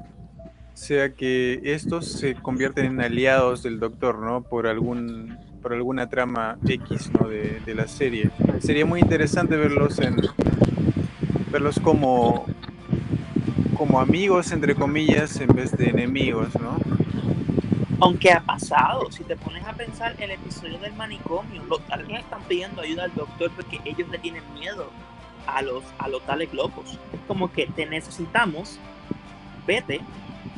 sea que estos se convierten en aliados del Doctor, ¿no? Por algún por alguna trama X, ¿no? De, de la serie. Sería muy interesante verlos en verlos como como amigos entre comillas en vez de enemigos, ¿no? Aunque ha pasado, si te pones a pensar el episodio del manicomio, los Daleks están pidiendo ayuda al doctor porque ellos le tienen miedo a los a los Daleks locos. Como que te necesitamos, vete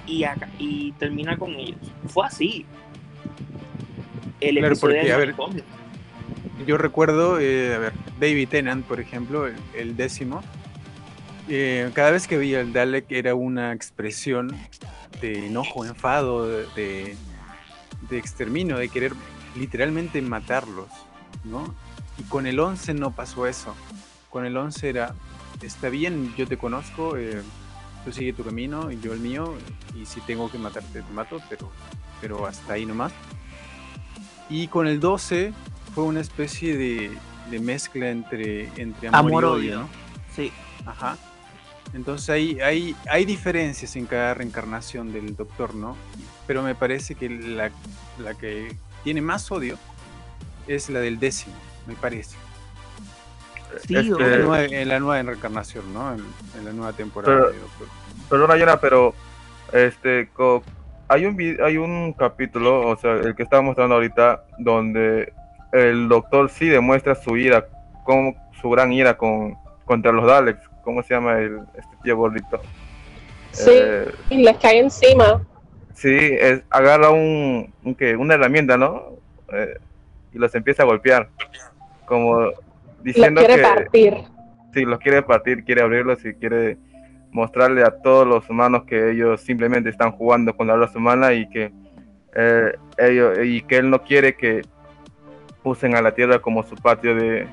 y, termina con ellos. Fue así. El claro, porque, a ver, yo recuerdo, eh, a ver, David Tennant, por ejemplo, el, el décimo, eh, cada vez que veía el Dalek era una expresión de enojo, enfado, de, de, de, exterminio, de querer literalmente matarlos, ¿no? Y con el 11 no pasó eso. Con el 11 era, está bien, yo te conozco, eh, tú sigue tu camino y yo el mío, y si tengo que matarte, te mato, pero, pero hasta ahí nomás. Y con el 12 fue una especie de, de mezcla entre, entre amor, amor y odio, ¿no? Sí. Ajá. Entonces hay, hay, hay diferencias en cada reencarnación del doctor, ¿no? Pero me parece que la, la que tiene más odio es la del décimo, me parece. Sí, este, en, la nueva, en, la nueva, reencarnación, ¿no? En, en la nueva temporada. Pero, de doctor. Perdona, Yana, pero este, hay un, hay un capítulo, o sea, el que estaba mostrando ahorita, donde el doctor sí demuestra su ira con su gran ira con, contra los Daleks. ¿Cómo se llama el, este tío gordito? Sí, Eh, y les cae encima. Sí, es, agarra un, un ¿qué? una herramienta, ¿no? Eh, y los empieza a golpear. Como Los diciendo quiere que partir. sí, los quiere partir, quiere abrirlos y quiere mostrarle a todos los humanos que ellos simplemente están jugando con la raza humana y que eh, ellos y que él no quiere que usen a la Tierra como su patio de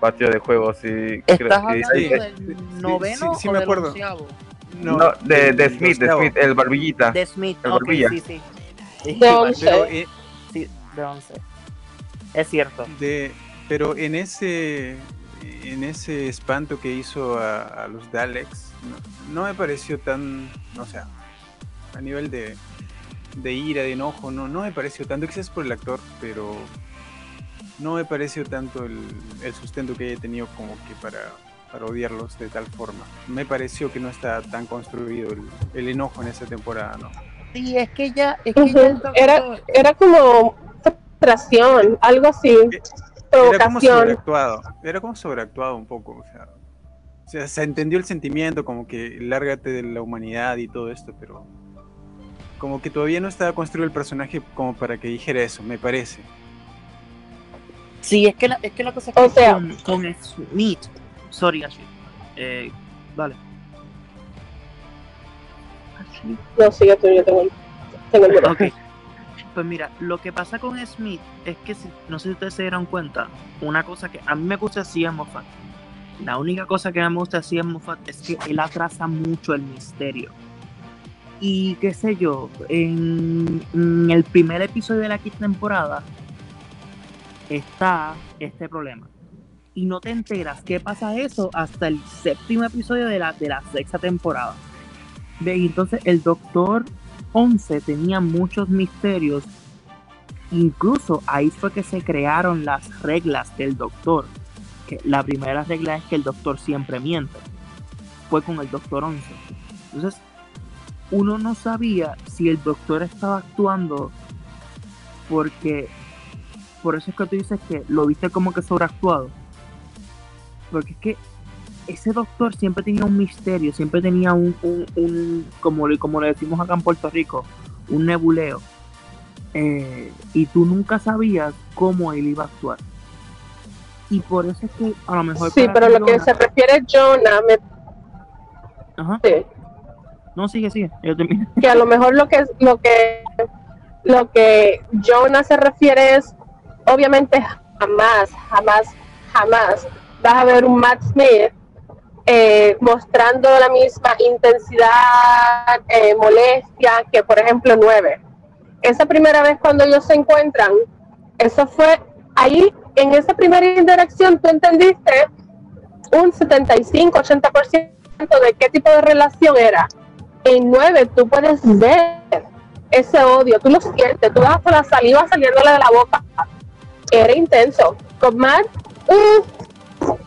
patio de juegos y ¿Estás creo que- hablando sí, del noveno sí, sí o me del acuerdo. no, de, Smith, de. Smith, el barbillita. De Smith, El Barbilla. sí, sí. Sí, De once. Pero, eh, sí, de once. Es cierto. de, pero en ese en ese espanto que hizo a, a los Daleks no, no me pareció tan o sea a nivel de, de ira de enojo no no me pareció tanto. Quizás por el actor pero no me pareció tanto el, el sustento que haya tenido como que para para odiarlos de tal forma. Me pareció que no está tan construido el, el enojo en esa temporada no Sí, es que ya, es que Era, era como frustración, algo así. Era como sobreactuado, era como sobreactuado un poco, o sea, o sea, se entendió el sentimiento, como que lárgate de la humanidad y todo esto, pero como que todavía no estaba construido el personaje como para que dijera eso, me parece. Sí, es que la, es que la cosa es O que sea- con, con Smith, sorry Ashley, eh, vale. Ashley, No, sigue tú, yo tengo el, tengo el. Pues mira, lo que pasa con Smith es que si, no sé si ustedes se dieron cuenta, una cosa que a mí me gusta así en Moffat, la única cosa que me gusta así en Moffat es que él atrasa mucho el misterio. Y qué sé yo, en, el primer episodio de la quinta temporada está este problema. Y no te enteras qué pasa eso hasta el séptimo episodio de la, de la sexta temporada. Y entonces el Doctor 11 tenía muchos misterios. Incluso ahí fue que se crearon las reglas del Doctor. Que la primera regla es que el Doctor siempre miente. Fue con el Doctor 11. Entonces, uno no sabía si el Doctor estaba actuando porque... Por eso es que tú dices que lo viste como que sobreactuado. Porque es que ese doctor siempre tenía un misterio, siempre tenía un, un, un- como, le- como le decimos acá en Puerto Rico, un nebuleo. Eh, y tú nunca sabías cómo él iba a actuar. Y por eso es que a lo mejor... Sí, pero lo que se refiere Jonah, me Ajá. parece No, sigue, sigue. Yo que a lo mejor lo que lo que lo que Jonah se refiere es obviamente jamás, jamás, jamás vas a ver un Matt Smith eh, mostrando la misma intensidad, eh, molestia que por ejemplo 9. Esa primera vez cuando ellos se encuentran, eso fue ahí, en esa primera interacción tú entendiste un 75-80% de qué tipo de relación era. En 9 tú puedes ver ese odio, tú lo sientes, tú vas con la saliva saliéndole de la boca. Era intenso. Con Matt, mm,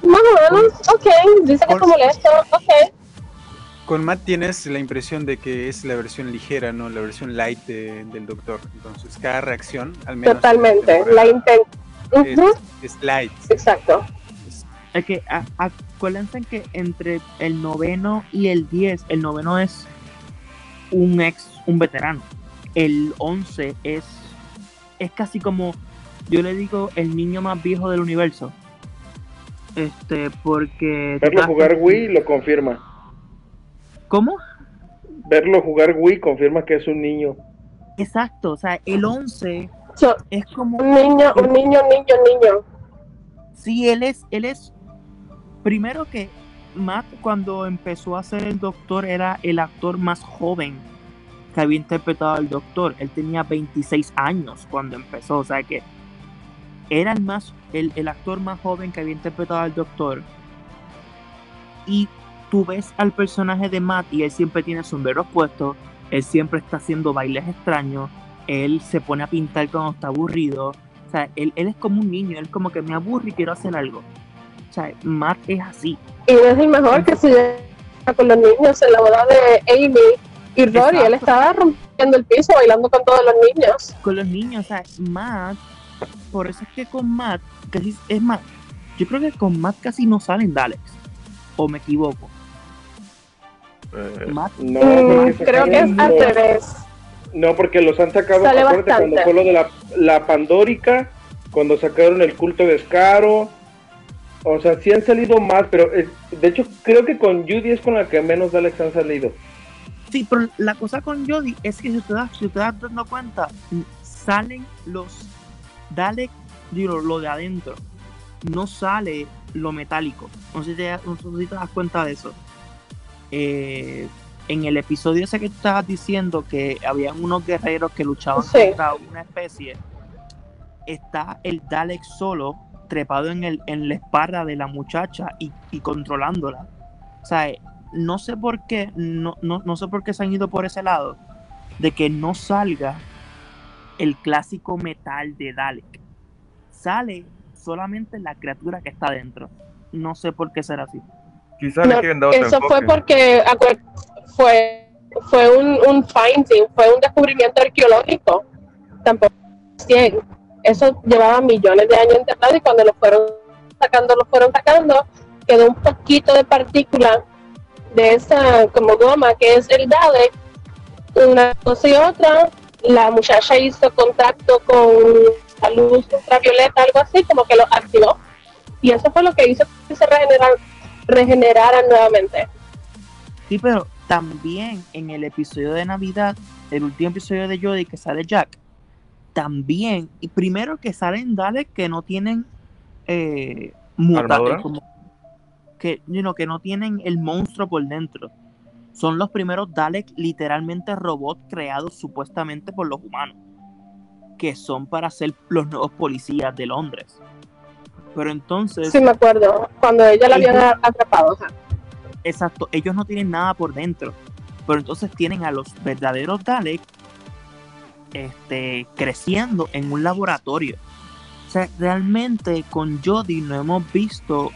más o menos, ok, dice que Con- se molesto, ok. Con Matt tienes la impresión de que es la versión ligera, ¿no? La versión light de- del Doctor. Entonces, cada reacción, al menos. Totalmente, la inten es, es light. exacto. Es que a- acuérdense que entre el noveno y el 10, el noveno es un ex, un veterano. El 11 es, es casi como, yo le digo, el niño más viejo del universo. Este, porque... Verlo jugar Wii lo confirma. ¿Cómo? Verlo jugar Wii confirma que es un niño. Exacto, o sea, el 11 So, es como... un niño, un niño, niño, niño. Sí, él es, él es. Primero que Matt cuando empezó a ser el doctor era el actor más joven que había interpretado al doctor. Él tenía 26 años cuando empezó, o sea que era el más, el, el actor más joven que había interpretado al doctor. Y tú ves al personaje de Matt y él siempre tiene sombreros puestos, él siempre está haciendo bailes extraños, él se pone a pintar cuando está aburrido. O sea, él, él es como un niño, él como que me aburre y quiero hacer algo. O sea, Matt es así. Y no es el mejor que se lleva con los niños en la boda de Amy y Rory. Él Exacto. estaba rompiendo el piso bailando con todos los niños. Con los niños, o sea, Matt, por eso es que con Matt, que sí- es más, yo creo que con Matt casi no salen Daleks. O me equivoco. Eh, Matt, No, Mm, porque creo que es al los- revés. No, porque los han sacado cuando fue lo de la, la Pandórica, cuando sacaron el culto de Escaro. O sea, sí han salido más, pero eh, de hecho creo que con Judy es con la que menos Daleks han salido. Sí, pero la cosa con Jodie es que si te das, si te das dando cuenta, salen los Dalek, digo, lo de adentro. No sale lo metálico. No sé si te, no sé si te das cuenta de eso. Eh, en el episodio ese que tú estabas diciendo que habían unos guerreros que luchaban Sí. contra una especie, está el Dalek solo trepado en, el, en la espalda de la muchacha y, y controlándola. O sea, eh, no sé por qué, no, no, no sé por qué se han ido por ese lado, de que no salga el clásico metal de Dalek. Sale solamente la criatura que está dentro. No sé por qué será así. quizás le No, quieren dar otro eso fue porque fue, fue un, un finding, fue un descubrimiento arqueológico. Tampoco 100. Eso llevaba millones de años enterrado y cuando lo fueron sacando, lo fueron sacando, quedó un poquito de partícula de esa como goma que es el Dalek. Una cosa y otra, la muchacha hizo contacto con la luz ultravioleta, algo así, como que lo activó. Y eso fue lo que hizo que se regenerar, regeneraran nuevamente. Sí, pero también en el episodio de Navidad, el último episodio de Jodie que sale Jack, también, y primero que salen Dalek que no tienen eh, muta- ¿Armadura? eh, como- que, you know, que no tienen el monstruo por dentro. Son los primeros Dalek literalmente robots creados supuestamente por los humanos, que son para ser los nuevos policías de Londres. Pero entonces, Sí, me acuerdo, cuando ella la habían atrapado. Exacto, ellos no tienen nada por dentro, pero entonces tienen a los verdaderos Dalek este, creciendo en un laboratorio. O sea, realmente con Jodie no hemos visto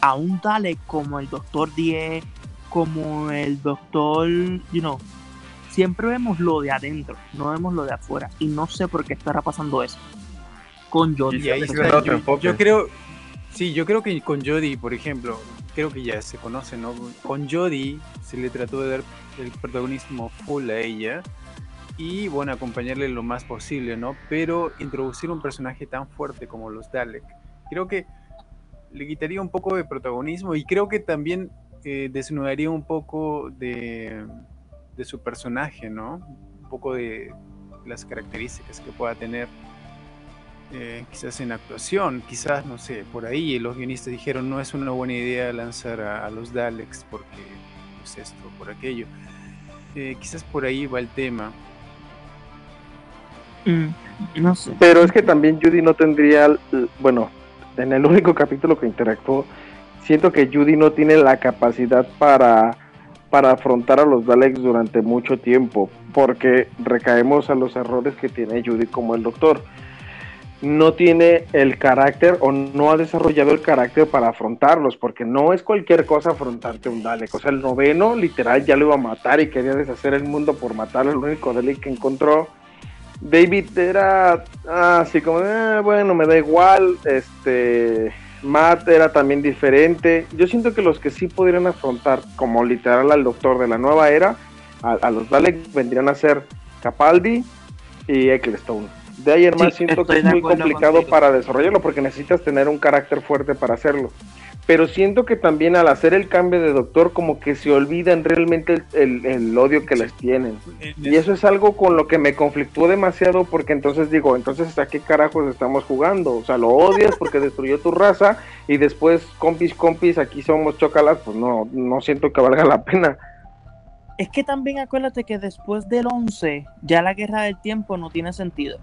a un Dalek como el Doctor 10, como el Doctor, you know, siempre vemos lo de adentro, no vemos lo de afuera, y no sé por qué estará pasando eso con Jodie. Y Y ahí Quizás le está, quieren dar otro yo, yo creo, sí, yo creo que con Jodie, por ejemplo, creo que ya se conoce, ¿no? Con Jodie se le trató de dar el protagonismo full a ella y, bueno, acompañarle lo más posible, ¿no? Pero introducir un personaje tan fuerte como los Dalek, creo que le quitaría un poco de protagonismo y creo que también eh, desnudaría un poco de, de su personaje, ¿no? Un poco de las características que pueda tener eh, quizás en actuación, quizás, no sé, por ahí los guionistas dijeron no es una buena idea lanzar a, a los Daleks porque pues esto, por aquello. Eh, quizás por ahí va el tema. Mm, no sé. Pero es que también Judy no tendría, bueno, en el único capítulo que interactuó, siento que Judy no tiene la capacidad para, para afrontar a los Daleks durante mucho tiempo, porque recaemos a los errores que tiene Judy como el doctor. No tiene el carácter o no ha desarrollado el carácter para afrontarlos, porque no es cualquier cosa afrontarte un Dalek. O sea, el noveno literal ya lo iba a matar y quería deshacer el mundo por matar al único Dalek que encontró. David era así como, "Eh, bueno, me da igual. Este, Matt era también diferente. Yo siento que los que sí pudieran afrontar, como literal al doctor de la nueva era, a, a los Dalek vendrían a ser Capaldi y Ecclestone. De ahí más Sí, siento que es muy complicado contigo. para desarrollarlo porque necesitas tener un carácter fuerte para hacerlo. Pero siento que también al hacer el cambio de doctor como que se olvidan realmente el, el- el odio que les tienen. Y eso es algo con lo que me conflictúa demasiado porque entonces digo, entonces ¿a qué carajos estamos jugando? O sea, lo odias porque destruyó tu raza y después compis, compis, aquí somos chocalas, pues no, no siento que valga la pena. Es que también acuérdate que después del 11, ya la guerra del tiempo no tiene sentido.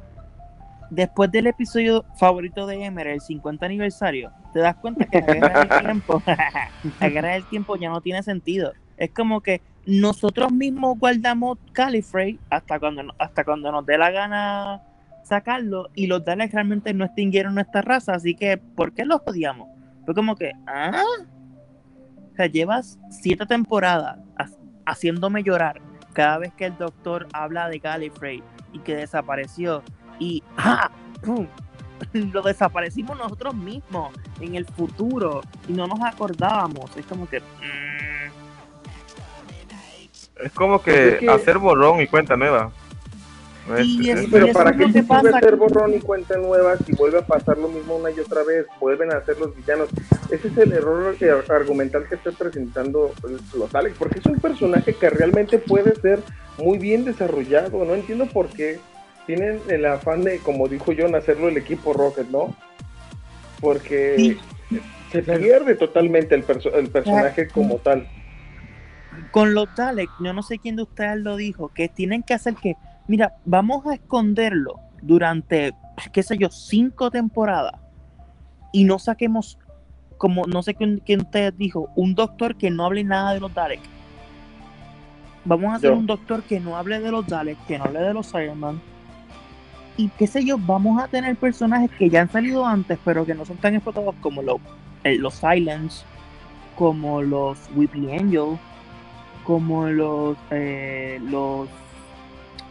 Después del episodio favorito de Emer, el 50 aniversario, te das cuenta que la guerra del tiempo, la guerra del tiempo ya no tiene sentido. Es como que nosotros mismos guardamos Califrey hasta cuando, hasta cuando nos dé la gana sacarlo y los Daleks realmente no extinguieron nuestra raza, así que ¿por qué los odiamos? Fue como que, ¿ah? O sea, llevas siete temporadas ha- haciéndome llorar cada vez que el doctor habla de Gallifrey y que desapareció y ¡ah! ¡pum! lo desaparecimos nosotros mismos en el futuro y no nos acordábamos. Es como que. mm, Es como que, es que- hacer borrón y cuenta nueva. Y es- pero para qué se pasa hacer borrón y cuenta nueva si vuelve a pasar lo mismo una y otra vez, vuelven a ser los villanos. Ese es el error argumental que está presentando los Alex, porque es un personaje que realmente puede ser muy bien desarrollado. No entiendo por qué tienen el afán de, como dijo John, hacerlo el equipo Rocket, ¿no? Porque Sí. se pierde totalmente el, perso- el personaje como tal. con los Daleks, yo no sé quién de ustedes lo dijo, que tienen que hacer que, mira, vamos a esconderlo durante, qué sé yo, cinco temporadas y no saquemos, como no sé quién, quién ustedes dijo, un doctor que no hable nada de los Daleks. Vamos a hacer Yo. un doctor que no hable de los Daleks, que no hable de los Cybermen. Y qué sé yo, vamos a tener personajes que ya han salido antes, pero que no son tan explotados como los, eh, los Silence, como los Weeply Angel, como los eh, los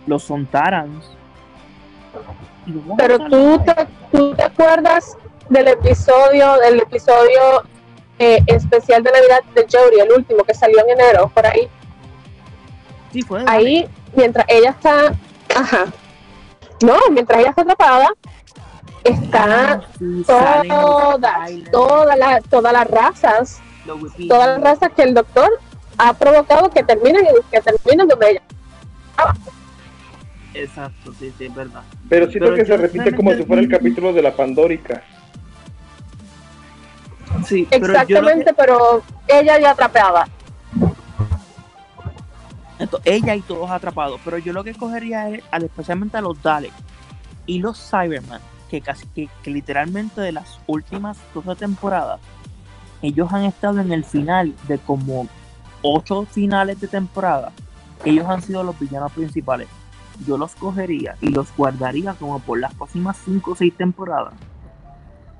los Sontarans. Pero tú te, tú te acuerdas del episodio, del episodio eh, especial de Navidad de Jodie, el último que salió en enero, por ahí. Sí, fue Ahí, mientras ella está, ajá, no, mientras ella está atrapada, está Sí, los todas, todas las, todas las razas, todas las razas que el doctor ha provocado que terminen, que terminen donde ella. Exacto, sí, sí, es verdad. Pero siento Pero que se repite como si fuera el capítulo de la Pandórica. Sí, pero que- Exactamente, pero ella ya atrapada. Esto, ella y todos atrapados. Pero yo lo que cogería es, al- especialmente a los Daleks y los Cybermen, que casi que, literalmente de las últimas 12 temporadas, ellos han estado en el final de como 8 finales de temporada. Ellos han sido los villanos principales. Yo los cogería y los guardaría como por las próximas 5 o 6 temporadas.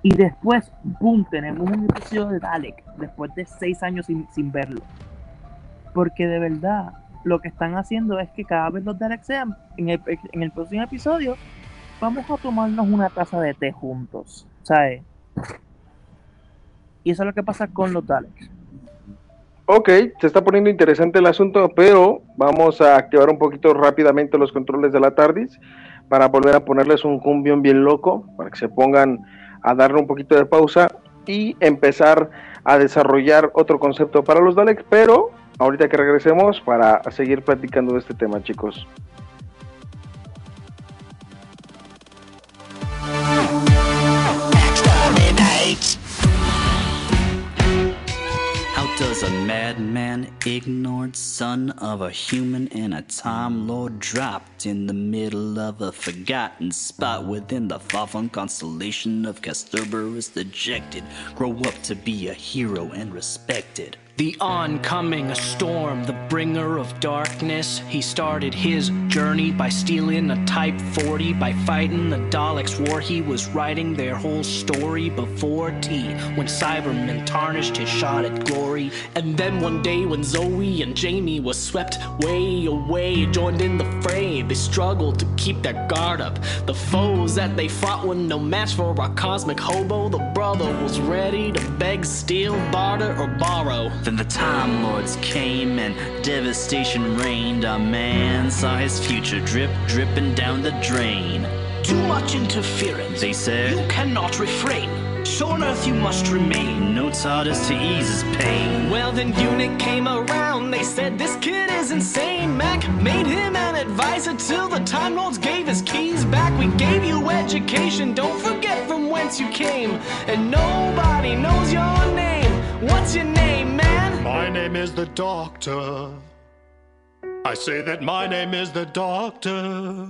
Y después, boom, tenemos un episodio de Dalek después de 6 años sin, sin verlo. Porque de verdad, lo que están haciendo es que cada vez los Daleks sean, en el, en el próximo episodio, vamos a tomarnos una taza de té juntos, ¿sabes? Y eso es lo que pasa con los Daleks. Ok, se está poniendo interesante el asunto, pero vamos a activar un poquito rápidamente los controles de la TARDIS para volver a ponerles un cumbión bien loco, para que se pongan a darle un poquito de pausa y empezar a desarrollar otro concepto para los Daleks, pero ahorita que regresemos para seguir platicando de este tema, chicos. How does a madman, ignored son of a human and a time lord, dropped in the middle of a forgotten spot within the far-flung constellation of Castorberus dejected, grow up to be a hero and respected? The oncoming storm, the bringer of darkness. He started his journey by stealing a Type 40, by fighting the Daleks' war. He was writing their whole story before tea, when Cybermen tarnished his shot at glory. And then one day, when Zoe and Jamie was swept way away, joined in the fray, they struggled to keep their guard up. The foes that they fought were no match for our cosmic hobo. The brother was ready to beg, steal, barter, or borrow. Then the Time Lords came and devastation reigned. A man saw his future drip, dripping down the drain. Too much interference. They said, You cannot refrain. So on Earth you must remain. No TARDIS to ease his pain. Well, then Unit came around. They said this kid is insane. Mac made him an advisor till the Time Lords gave his keys back. We gave you education. Don't forget from whence you came. And nobody knows your name. What's your name, man? My name is the Doctor. I say that my name is the Doctor.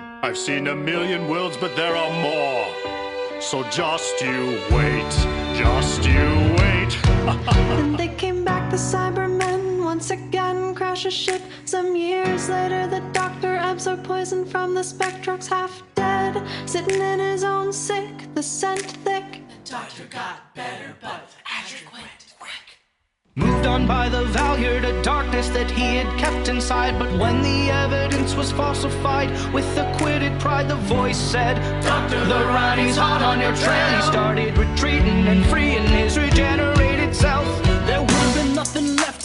I've seen a million worlds, but there are more. So just you wait, just you wait. Then they came back, the Cybermen, once again crash a ship. Some years later, the doctor absorbed poison from the Spectrox, half dead, sitting in his own sick, the scent thick. Doctor got better, but Adric went quick. Moved on by the valure to darkness that he had kept inside. But when the evidence was falsified, with acquitted pride, the voice said, Doctor, the writing's hot on your trail. He started retreating and freeing his regenerated self.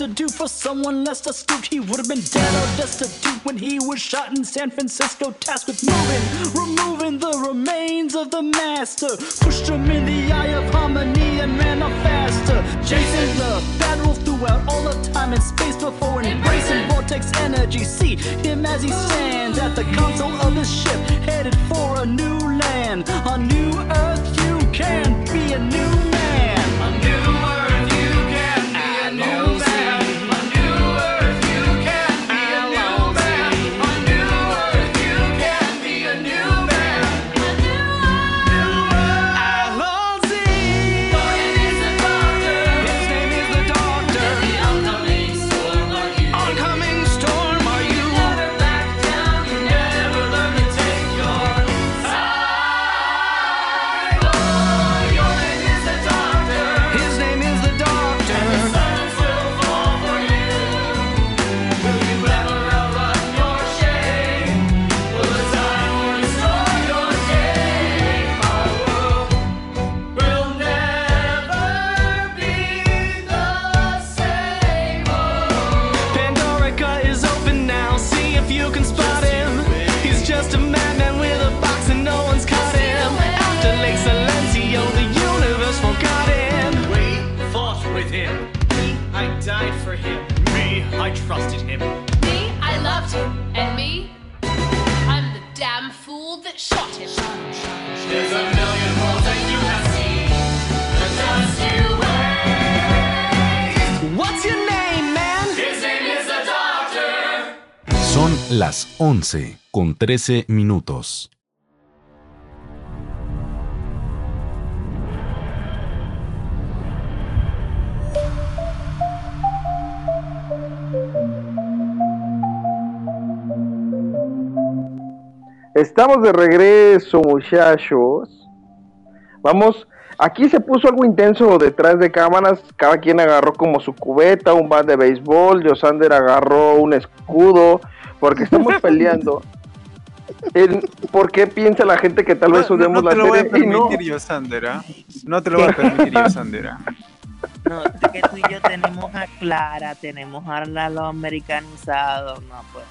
To do for someone less astute. He would have been dead or destitute when he was shot in San Francisco, tasked with moving, removing the remains of the master. Pushed him in the eye of harmony and ran up faster. Chasing the battle throughout all the time and space before embracing vortex energy. See him as he stands at the console of his ship, headed for a new land, a new earth. You can be a new 11 con 13 minutos. Estamos de regreso, muchachos. Vamos, aquí se puso algo intenso detrás de cámaras. Cada quien agarró como su cubeta, un bat de béisbol. Josander agarró un escudo, porque estamos peleando. en por qué piensa la gente que tal vez No, subimos no te la lo voy a serie no. permitir yo, Sandera. No te lo voy a permitir yo, Sandera. No, es que tú y yo tenemos a Clara, tenemos a lo americanizado, no pues.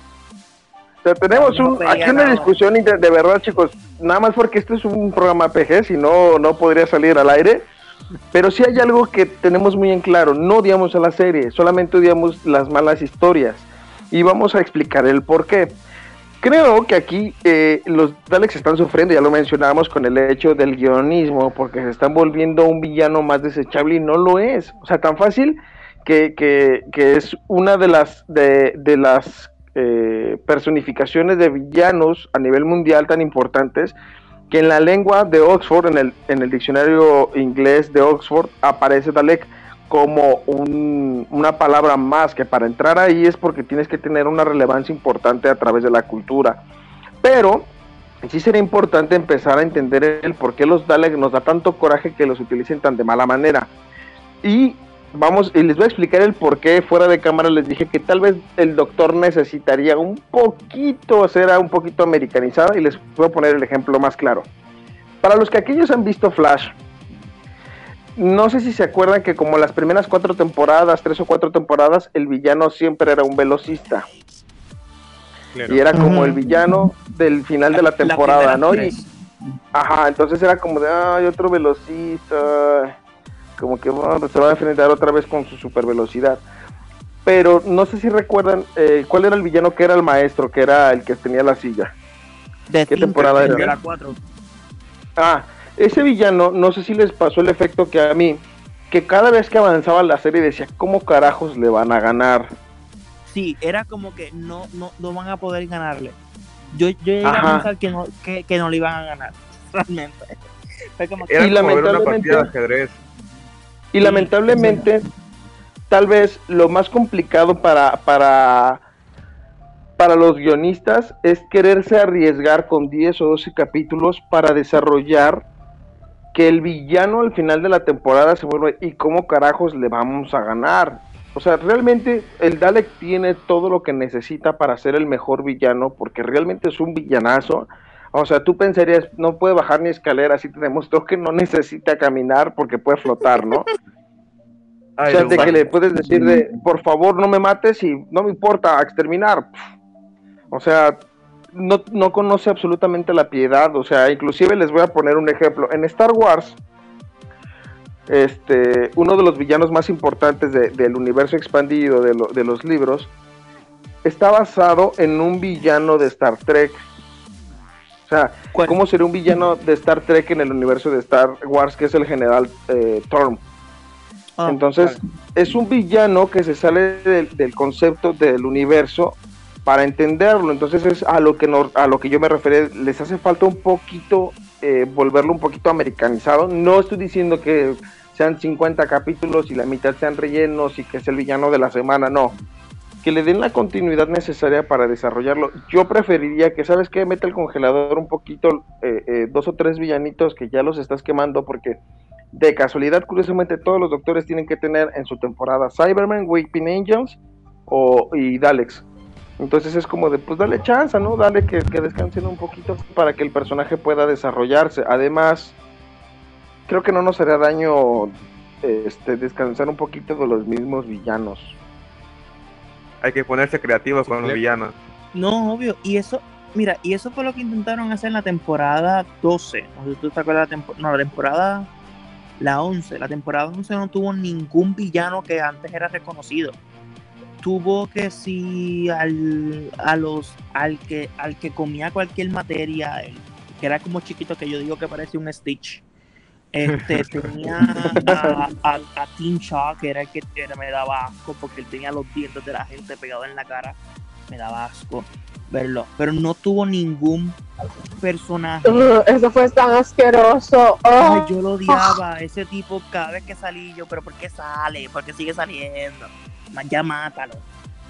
O sea, tenemos No un, aquí una discusión inter- de verdad, chicos. Nada más porque este es un programa PG, si no, no podría salir al aire. Pero sí hay algo que tenemos muy en claro. No odiamos a la serie, solamente odiamos las malas historias. Y vamos a explicar el por qué. Creo que aquí eh, los Daleks están sufriendo, ya lo mencionábamos, con el hecho del guionismo, porque se están volviendo un villano más desechable y no lo es. O sea, tan fácil que, que- es una de las, de, de las eh, personificaciones de villanos a nivel mundial tan importantes que en la lengua de Oxford, en el, en el diccionario inglés de Oxford, aparece Dalek como un- una palabra más, que para entrar ahí es porque tienes que tener una relevancia importante a través de la cultura. Pero sí sería importante empezar a entender el por qué los Dalek nos da tanto coraje que los utilicen tan de mala manera. Y vamos, y les voy a explicar el por qué fuera de cámara les dije que tal vez el doctor necesitaría un poquito, ser un poquito americanizado y les voy a poner el ejemplo más claro. Para los que aquellos han visto Flash, no sé si se acuerdan que como las primeras cuatro temporadas, tres o cuatro temporadas, el villano siempre era un velocista. Y era como el villano del final de la temporada, ¿no? Y, ajá, entonces era como de, ay, otro velocista, como que bueno, se va a enfrentar otra vez con su super velocidad. Pero no sé si recuerdan eh, cuál era el villano que era el maestro, que era el que tenía la silla. De ¿Qué Tinker, temporada era? la cuatro. Ah, ese villano, no sé si les pasó el efecto que a mí, que cada vez que avanzaba la serie decía, ¿cómo carajos le van a ganar? Sí, era como que no, no, no van a poder ganarle. Yo, yo llegué a Ajá. pensar que no, que, que no le iban a ganar, realmente. Fue como que- Era Y como ver una lamentablemente- partida de ajedrez. Y lamentablemente, tal vez lo más complicado para, para, para los guionistas es quererse arriesgar con 10 o 12 capítulos para desarrollar que el villano al final de la temporada se vuelve, ¿y cómo carajos le vamos a ganar? O sea, realmente el Dalek tiene todo lo que necesita para ser el mejor villano, porque realmente es un villanazo. O sea, tú pensarías, no puede bajar ni escaleras, y te demostró que no necesita caminar porque puede flotar, ¿no? o sea, de que le puedes decir de, por favor, no me mates y no me importa, exterminar. O sea, no, no conoce absolutamente la piedad. O sea, inclusive les voy a poner un ejemplo. En Star Wars, este, uno de los villanos más importantes de- del universo expandido de, lo- de los libros está basado en un villano de Star Trek. O sea, ¿cómo sería un villano de Star Trek en el universo de Star Wars, que es el general eh, Torm? Entonces, es un villano que se sale del, del concepto del universo para entenderlo. Entonces, es a lo que, a lo que yo me refería. Les hace falta un poquito, eh, volverlo un poquito americanizado. No estoy diciendo que sean 50 capítulos y la mitad sean rellenos y que es el villano de la semana, no. Que le den la continuidad necesaria para desarrollarlo. Yo preferiría que, ¿sabes qué? Mete el congelador un poquito, eh, eh, dos o tres villanitos que ya los estás quemando porque de casualidad, curiosamente, todos los doctores tienen que tener en su temporada Cyberman, Weeping Angels o, y Daleks. Entonces es como de, pues dale chance, ¿no? Dale que, que descansen un poquito para que el personaje pueda desarrollarse. Además, creo que no nos haría daño este, descansar un poquito de los mismos villanos. Hay que ponerse creativos con los villanos. No, obvio. Y eso, mira, y eso fue lo que intentaron hacer en la temporada 12. No sé si tú te acuerdas de la temporada. No, la temporada. La 11. La temporada 11 no tuvo ningún villano que antes era reconocido. Tuvo que si al, a los, al que al que comía cualquier materia, que era como chiquito que yo digo que parecía un Stitch. Este, tenía a, a, a Tim Shaw, que era el que era- me daba asco porque él tenía los dientes de la gente pegados en la cara. Me daba asco verlo. Pero no tuvo ningún personaje. Eso fue tan asqueroso. Ay, Oh. yo lo odiaba. Ese tipo, cada vez que salí, yo, pero ¿por qué sale? ¿Por qué sigue saliendo? Ya mátalo.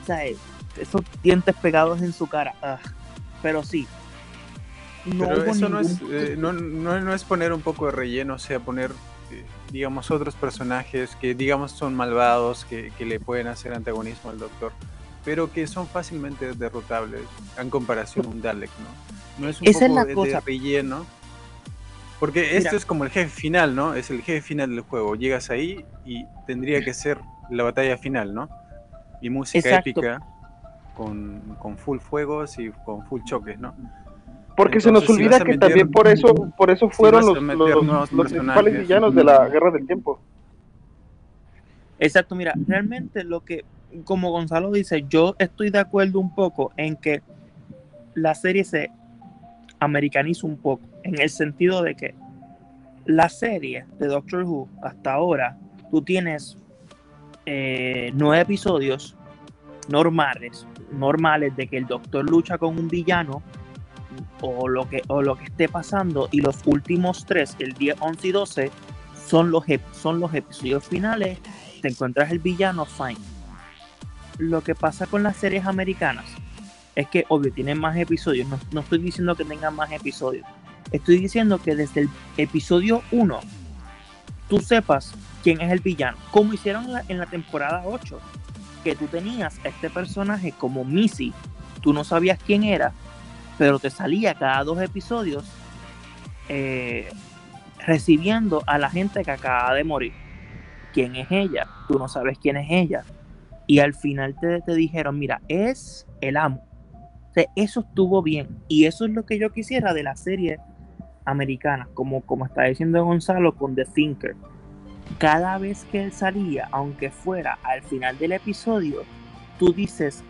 O sea, eh, esos dientes pegados en su cara. ah. Pero sí. No Pero eso no es, eh, no, no- no es poner un poco de relleno, o sea, poner, eh, digamos, otros personajes que, digamos, son malvados, que, que le pueden hacer antagonismo al doctor, pero que son fácilmente derrotables en comparación a un Dalek, ¿no? No es un Esa es poco la de, relleno. Porque Mira. esto es como el jefe final, ¿no? Es el jefe final del juego. Llegas ahí y tendría que ser la batalla final, ¿no? Y música Exacto. épica con, con full fuegos y con full choques, ¿no? Porque se nos si olvida que meter- también por eso, por eso fueron los, los- los principales personajes, villanos de la Guerra del Tiempo. Exacto, mira, realmente lo que, como Gonzalo dice, yo estoy de acuerdo un poco en que la serie se americaniza un poco, en el sentido de que la serie de Doctor Who hasta ahora, tú tienes eh, nueve episodios normales, normales de que el Doctor lucha con un villano o lo que, o lo que esté pasando, y los últimos tres, el 10, 11 y 12, son los, son los episodios finales, te encuentras el villano, fine. Lo que pasa con las series americanas es que, obvio, tienen más episodios, no, no estoy diciendo que tengan más episodios, estoy diciendo que desde el episodio 1 tú sepas quién es el villano, como hicieron en la, temporada 8, que tú tenías a este personaje como Missy, tú no sabías quién era, pero te salía cada dos episodios eh, recibiendo a la gente que acaba de morir. ¿Quién es ella? Tú no sabes quién es ella. Y al final te, te dijeron, mira, es el amo. O sea, eso estuvo bien. Y eso es lo que yo quisiera de la serie americana, como, como está diciendo Gonzalo con The Thinker. Cada vez que él salía, aunque fuera al final del episodio, tú dices,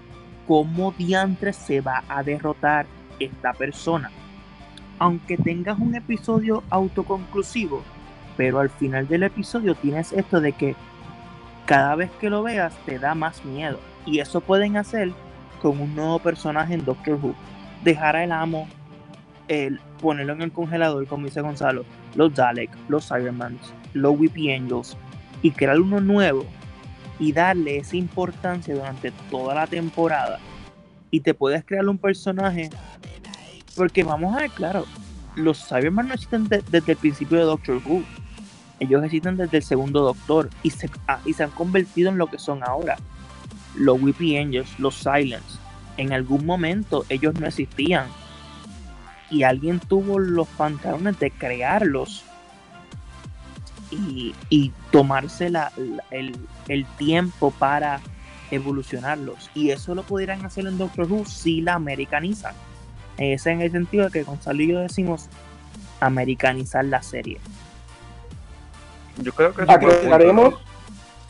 ¿cómo diantres se va a derrotar esta persona? Aunque tengas un episodio autoconclusivo, pero al final del episodio tienes esto de que cada vez que lo veas te da más miedo. Y eso pueden hacer con un nuevo personaje en Doctor Who. Dejar al amo, el, ponerlo en el congelador, como dice Gonzalo, los Dalek, los Cybermans, los Weepy Angels, y crear uno nuevo y darle esa importancia durante toda la temporada. Y te puedes crear un personaje, porque vamos a ver, claro, los Cybermen no existen de- desde el principio de Doctor Who Ellos existen desde el segundo Doctor y se, ah, y se han convertido en lo que son ahora. Los Weepy Angels, los Silence. En algún momento ellos no existían. Y alguien tuvo los pantalones de crearlos y, y tomarse la- la- el, el tiempo para evolucionarlos. Y eso lo pudieran hacer en Doctor Who si la americanizan. Es en el sentido de que Gonzalo y yo decimos americanizar la serie. Yo creo que Aclaremos,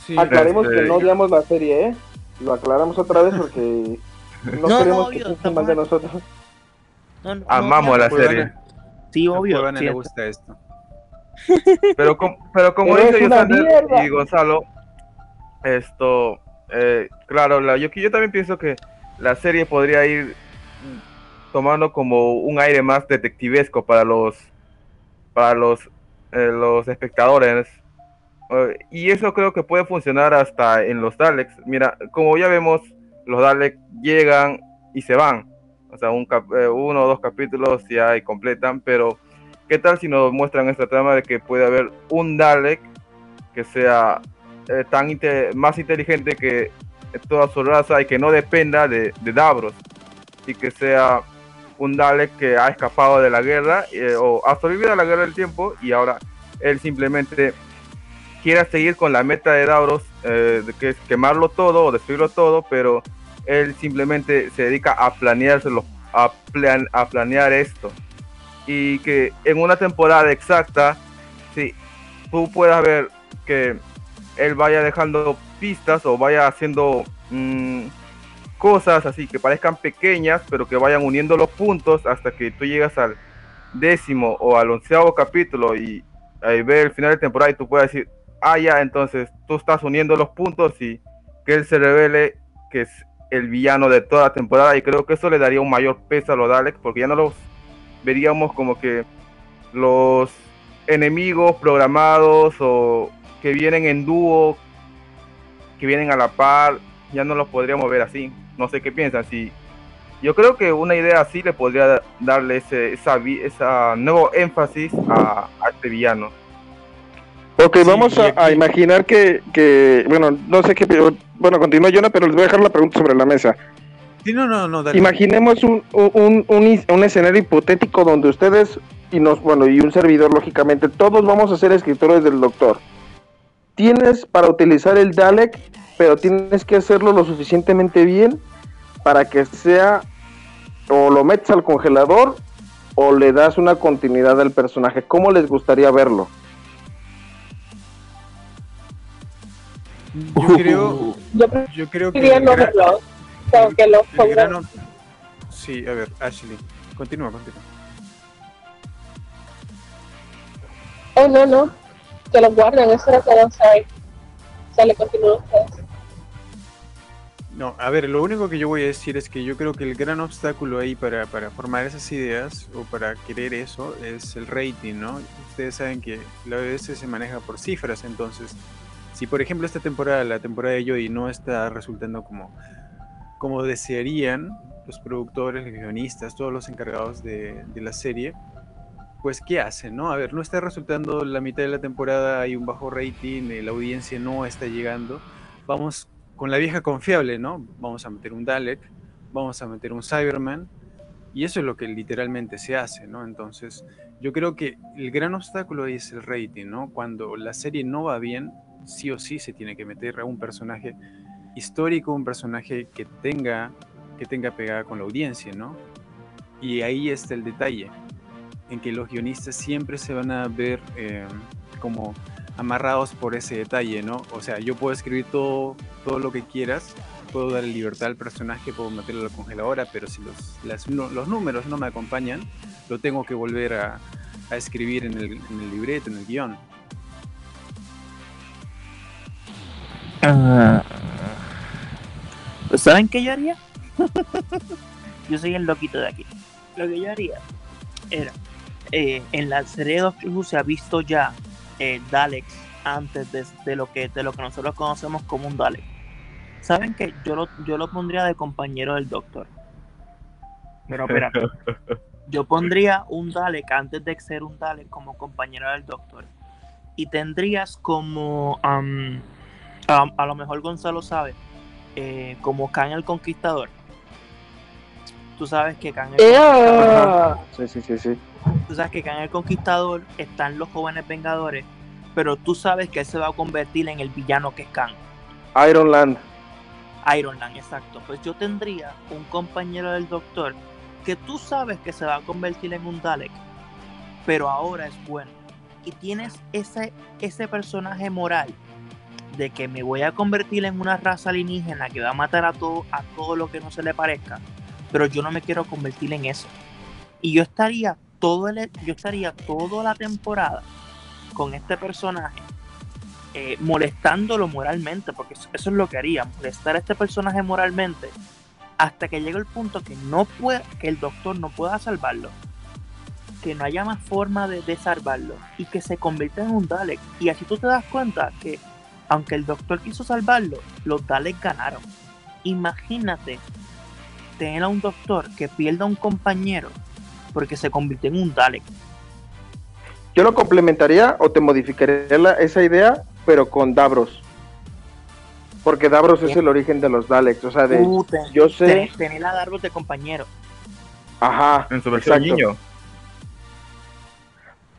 Sí, aclaremos este- que no odiamos la serie, ¿eh? Lo aclaramos otra vez porque no, No, queremos no, que obvio, mal de nosotros. No, no, Amamos la serie. Sí, obvio. Sí, le gusta esto. Pero, com- pero como dice Yosander y Gonzalo, esto, eh, claro, la, yo, yo también pienso que la serie podría ir tomando como un aire más detectivesco para los para los eh, los espectadores. Eh, y eso creo que puede funcionar hasta en los Daleks. Mira como ya vemos los Daleks llegan y se van. O sea un cap- eh, uno o dos capítulos ya y completan pero qué tal si nos muestran esta trama de que puede haber un Dalek que sea eh, tan más inteligente que toda su raza y que no dependa de, de Davros y que sea un Dalek que ha escapado de la guerra eh, o ha sobrevivido a la guerra del tiempo y ahora él simplemente quiera seguir con la meta de Davros eh, que es quemarlo todo o destruirlo todo pero él simplemente se dedica a planeárselo a, a planear esto y que en una temporada exacta sí tú puedas ver que él vaya dejando pistas o vaya haciendo mm, cosas así que parezcan pequeñas, pero que vayan uniendo los puntos hasta que tú llegas al décimo o al onceavo capítulo y ahí ve el final de temporada y tú puedes decir, ah, ya, entonces tú estás uniendo los puntos y que él se revele que es el villano de toda la temporada y creo que eso le daría un mayor peso a los Daleks porque ya no los veríamos como que los enemigos programados o que vienen en dúo, que vienen a la par, ya no los podríamos ver así. No sé qué piensan. Si yo creo que una idea así le podría darle ese esa, esa nuevo énfasis a, a este villano. Ok, vamos a, a imaginar que, que, bueno, no sé qué, bueno, continúa Jonah, pero les voy a dejar la pregunta sobre la mesa. Sí, no, no, no, dale. Imaginemos un, un, un, un escenario hipotético donde ustedes y nos, bueno, y un servidor, lógicamente, todos vamos a ser escritores del doctor. Tienes para utilizar el Dalek, pero tienes que hacerlo lo suficientemente bien para que sea o lo metes al congelador o le das una continuidad al personaje. ¿Cómo les gustaría verlo? Yo creo, yo creo que El que grano... Sí, a ver, Ashley, continúa, continúa. Oh, no, no. Que lo guarden, eso era todo. Sale, continúa ustedes. No, a ver, lo único que yo voy a decir es que yo creo que el gran obstáculo ahí para, para formar esas ideas o para querer eso es el rating, ¿no? Ustedes saben que la BBC se maneja por cifras, entonces, si por ejemplo esta temporada, la temporada de Jodie, no está resultando como, como desearían los productores, los guionistas, todos los encargados de, la serie, pues ¿qué hacen, no? A ver, no está resultando la mitad de la temporada, hay un bajo rating, eh, la audiencia no está llegando, vamos con la vieja confiable, ¿no? Vamos a meter un Dalek, vamos a meter un Cyberman, y eso es lo que literalmente se hace, ¿no? Entonces, yo creo que el gran obstáculo ahí es el rating, ¿no? Cuando la serie no va bien, sí o sí se tiene que meter a un personaje histórico, un personaje que tenga, que tenga pegada con la audiencia, ¿no? Y ahí está el detalle, en que los guionistas siempre se van a ver eh, como amarrados por ese detalle, ¿no? O sea, yo puedo escribir todo, todo lo que quieras, puedo darle libertad al personaje, puedo meterlo a la congeladora, pero si los, las los números no me acompañan, lo tengo que volver a, a escribir en el, en el libreto, en el guion. Ah, ¿Saben qué yo haría? yo soy el loquito de aquí. Lo que yo haría era, eh, en la serie de Doctor Who se ha visto ya eh, Daleks antes de, de lo que, de lo que nosotros conocemos como un Dalek. ¿Saben qué? Yo lo, yo lo pondría de compañero del Doctor. Pero espérate. Yo pondría un Dalek antes de ser un Dalek como compañero del Doctor. y tendrías como, a lo mejor Gonzalo sabe, eh, como Khan el Conquistador. Tú sabes que Khan el Conquistador, Sí, sí, sí, sí. tú sabes que Khan el Conquistador están los jóvenes Vengadores, pero tú sabes que él se va a convertir en el villano que es Khan. Iron Land. Iron Man, exacto. Pues yo tendría un compañero del doctor que tú sabes que se va a convertir en un Dalek, pero ahora es bueno. Y tienes ese, ese personaje moral de que me voy a convertir en una raza alienígena que va a matar a todo, a todo lo que no se le parezca, pero yo no me quiero convertir en eso. Y yo estaría todo el, yo estaría toda la temporada con este personaje eh, molestándolo moralmente, porque eso, es lo que haría, molestar a este personaje moralmente hasta que llegue el punto que no puede, que el doctor no pueda salvarlo, que no haya más forma de, de salvarlo y que se convierta en un Dalek. Y así tú te das cuenta que aunque el doctor quiso salvarlo, los Daleks ganaron. Imagínate tener a un doctor que pierda a un compañero porque se convirtió en un Dalek. Yo lo complementaría o te modificaría la- esa idea, pero con Davros. Porque Davros es el origen de los Daleks. O sea, de, Uh, yo sé. Tener, tener a Dardos de compañero. Ajá. En su versión exacto. niño.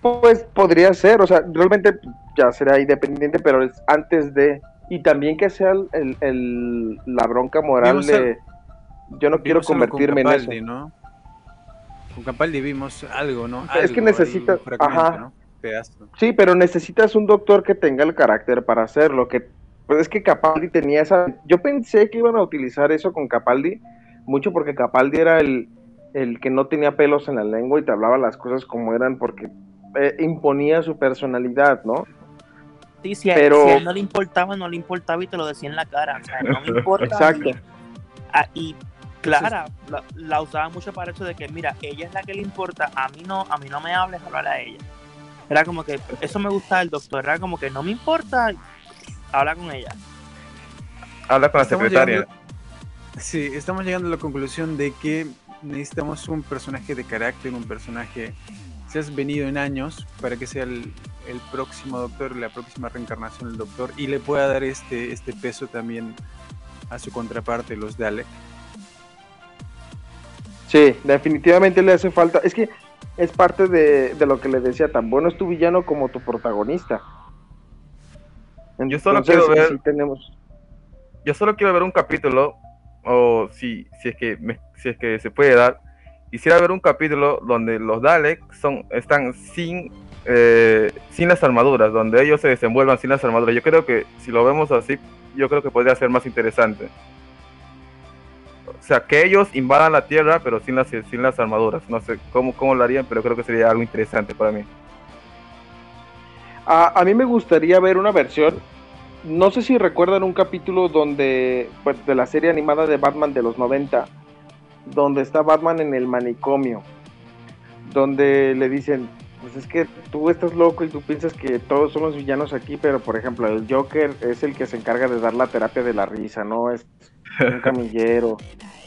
Pues podría ser, o sea, realmente ya será independiente, pero es antes de. Y también que sea el, el- el- la bronca moral Vimos de. Yo no quiero convertirme en eso. Capaldi, ¿no? Con Capaldi vimos algo, ¿no? Es que Algo ahí, necesita- un fragmento, ajá. ¿no? Pedazo. Sí, pero necesitas un doctor que tenga el carácter para hacerlo. Que, pues es que Capaldi tenía esa. Yo pensé que iban a utilizar eso con Capaldi, mucho porque Capaldi era el, el que no tenía pelos en la lengua y te hablaba las cosas como eran, porque eh, imponía su personalidad, ¿no? Sí, si a, Pero- si a él no le importaba, no le importaba y te lo decía en la cara. O sea, no me importa. Exacto. Ah, y Clara la, la usaba mucho para eso de que, mira, ella es la que le importa, a mí no, a mí no me hables, hablar a ella. Era como que, eso me gustaba del doctor, era como que no me importa, habla con ella. Habla con la Estamos secretaria. llegando- sí, estamos llegando a la conclusión de que necesitamos un personaje de carácter, un personaje se has venido en años para que sea el, el próximo doctor, la próxima reencarnación del doctor y le pueda dar este, este peso también a su contraparte, los Dalek. Sí, definitivamente le hace falta. Es que es parte de, de lo que le decía, tan bueno es tu villano como tu protagonista. Yo solo quiero ver- sí tenemos. Yo solo quiero ver un capítulo, o si, si, es que me- si es que se puede dar, quisiera ver un capítulo donde los Daleks son, están sin, eh, sin las armaduras, donde ellos se desenvuelvan sin las armaduras. Yo creo que si lo vemos así, yo creo que podría ser más interesante. O sea, que ellos invadan la Tierra, pero sin las, sin las armaduras. No sé cómo, cómo lo harían, pero creo que sería algo interesante para mí. A, a mí me gustaría ver una versión. No sé si recuerdan un capítulo donde, pues, de la serie animada de Batman de los 90, donde está Batman en el manicomio, donde le dicen, pues es que tú estás loco y tú piensas que todos somos villanos aquí, pero por ejemplo el Joker es el que se encarga de dar la terapia de la risa, ¿no? Es un camillero,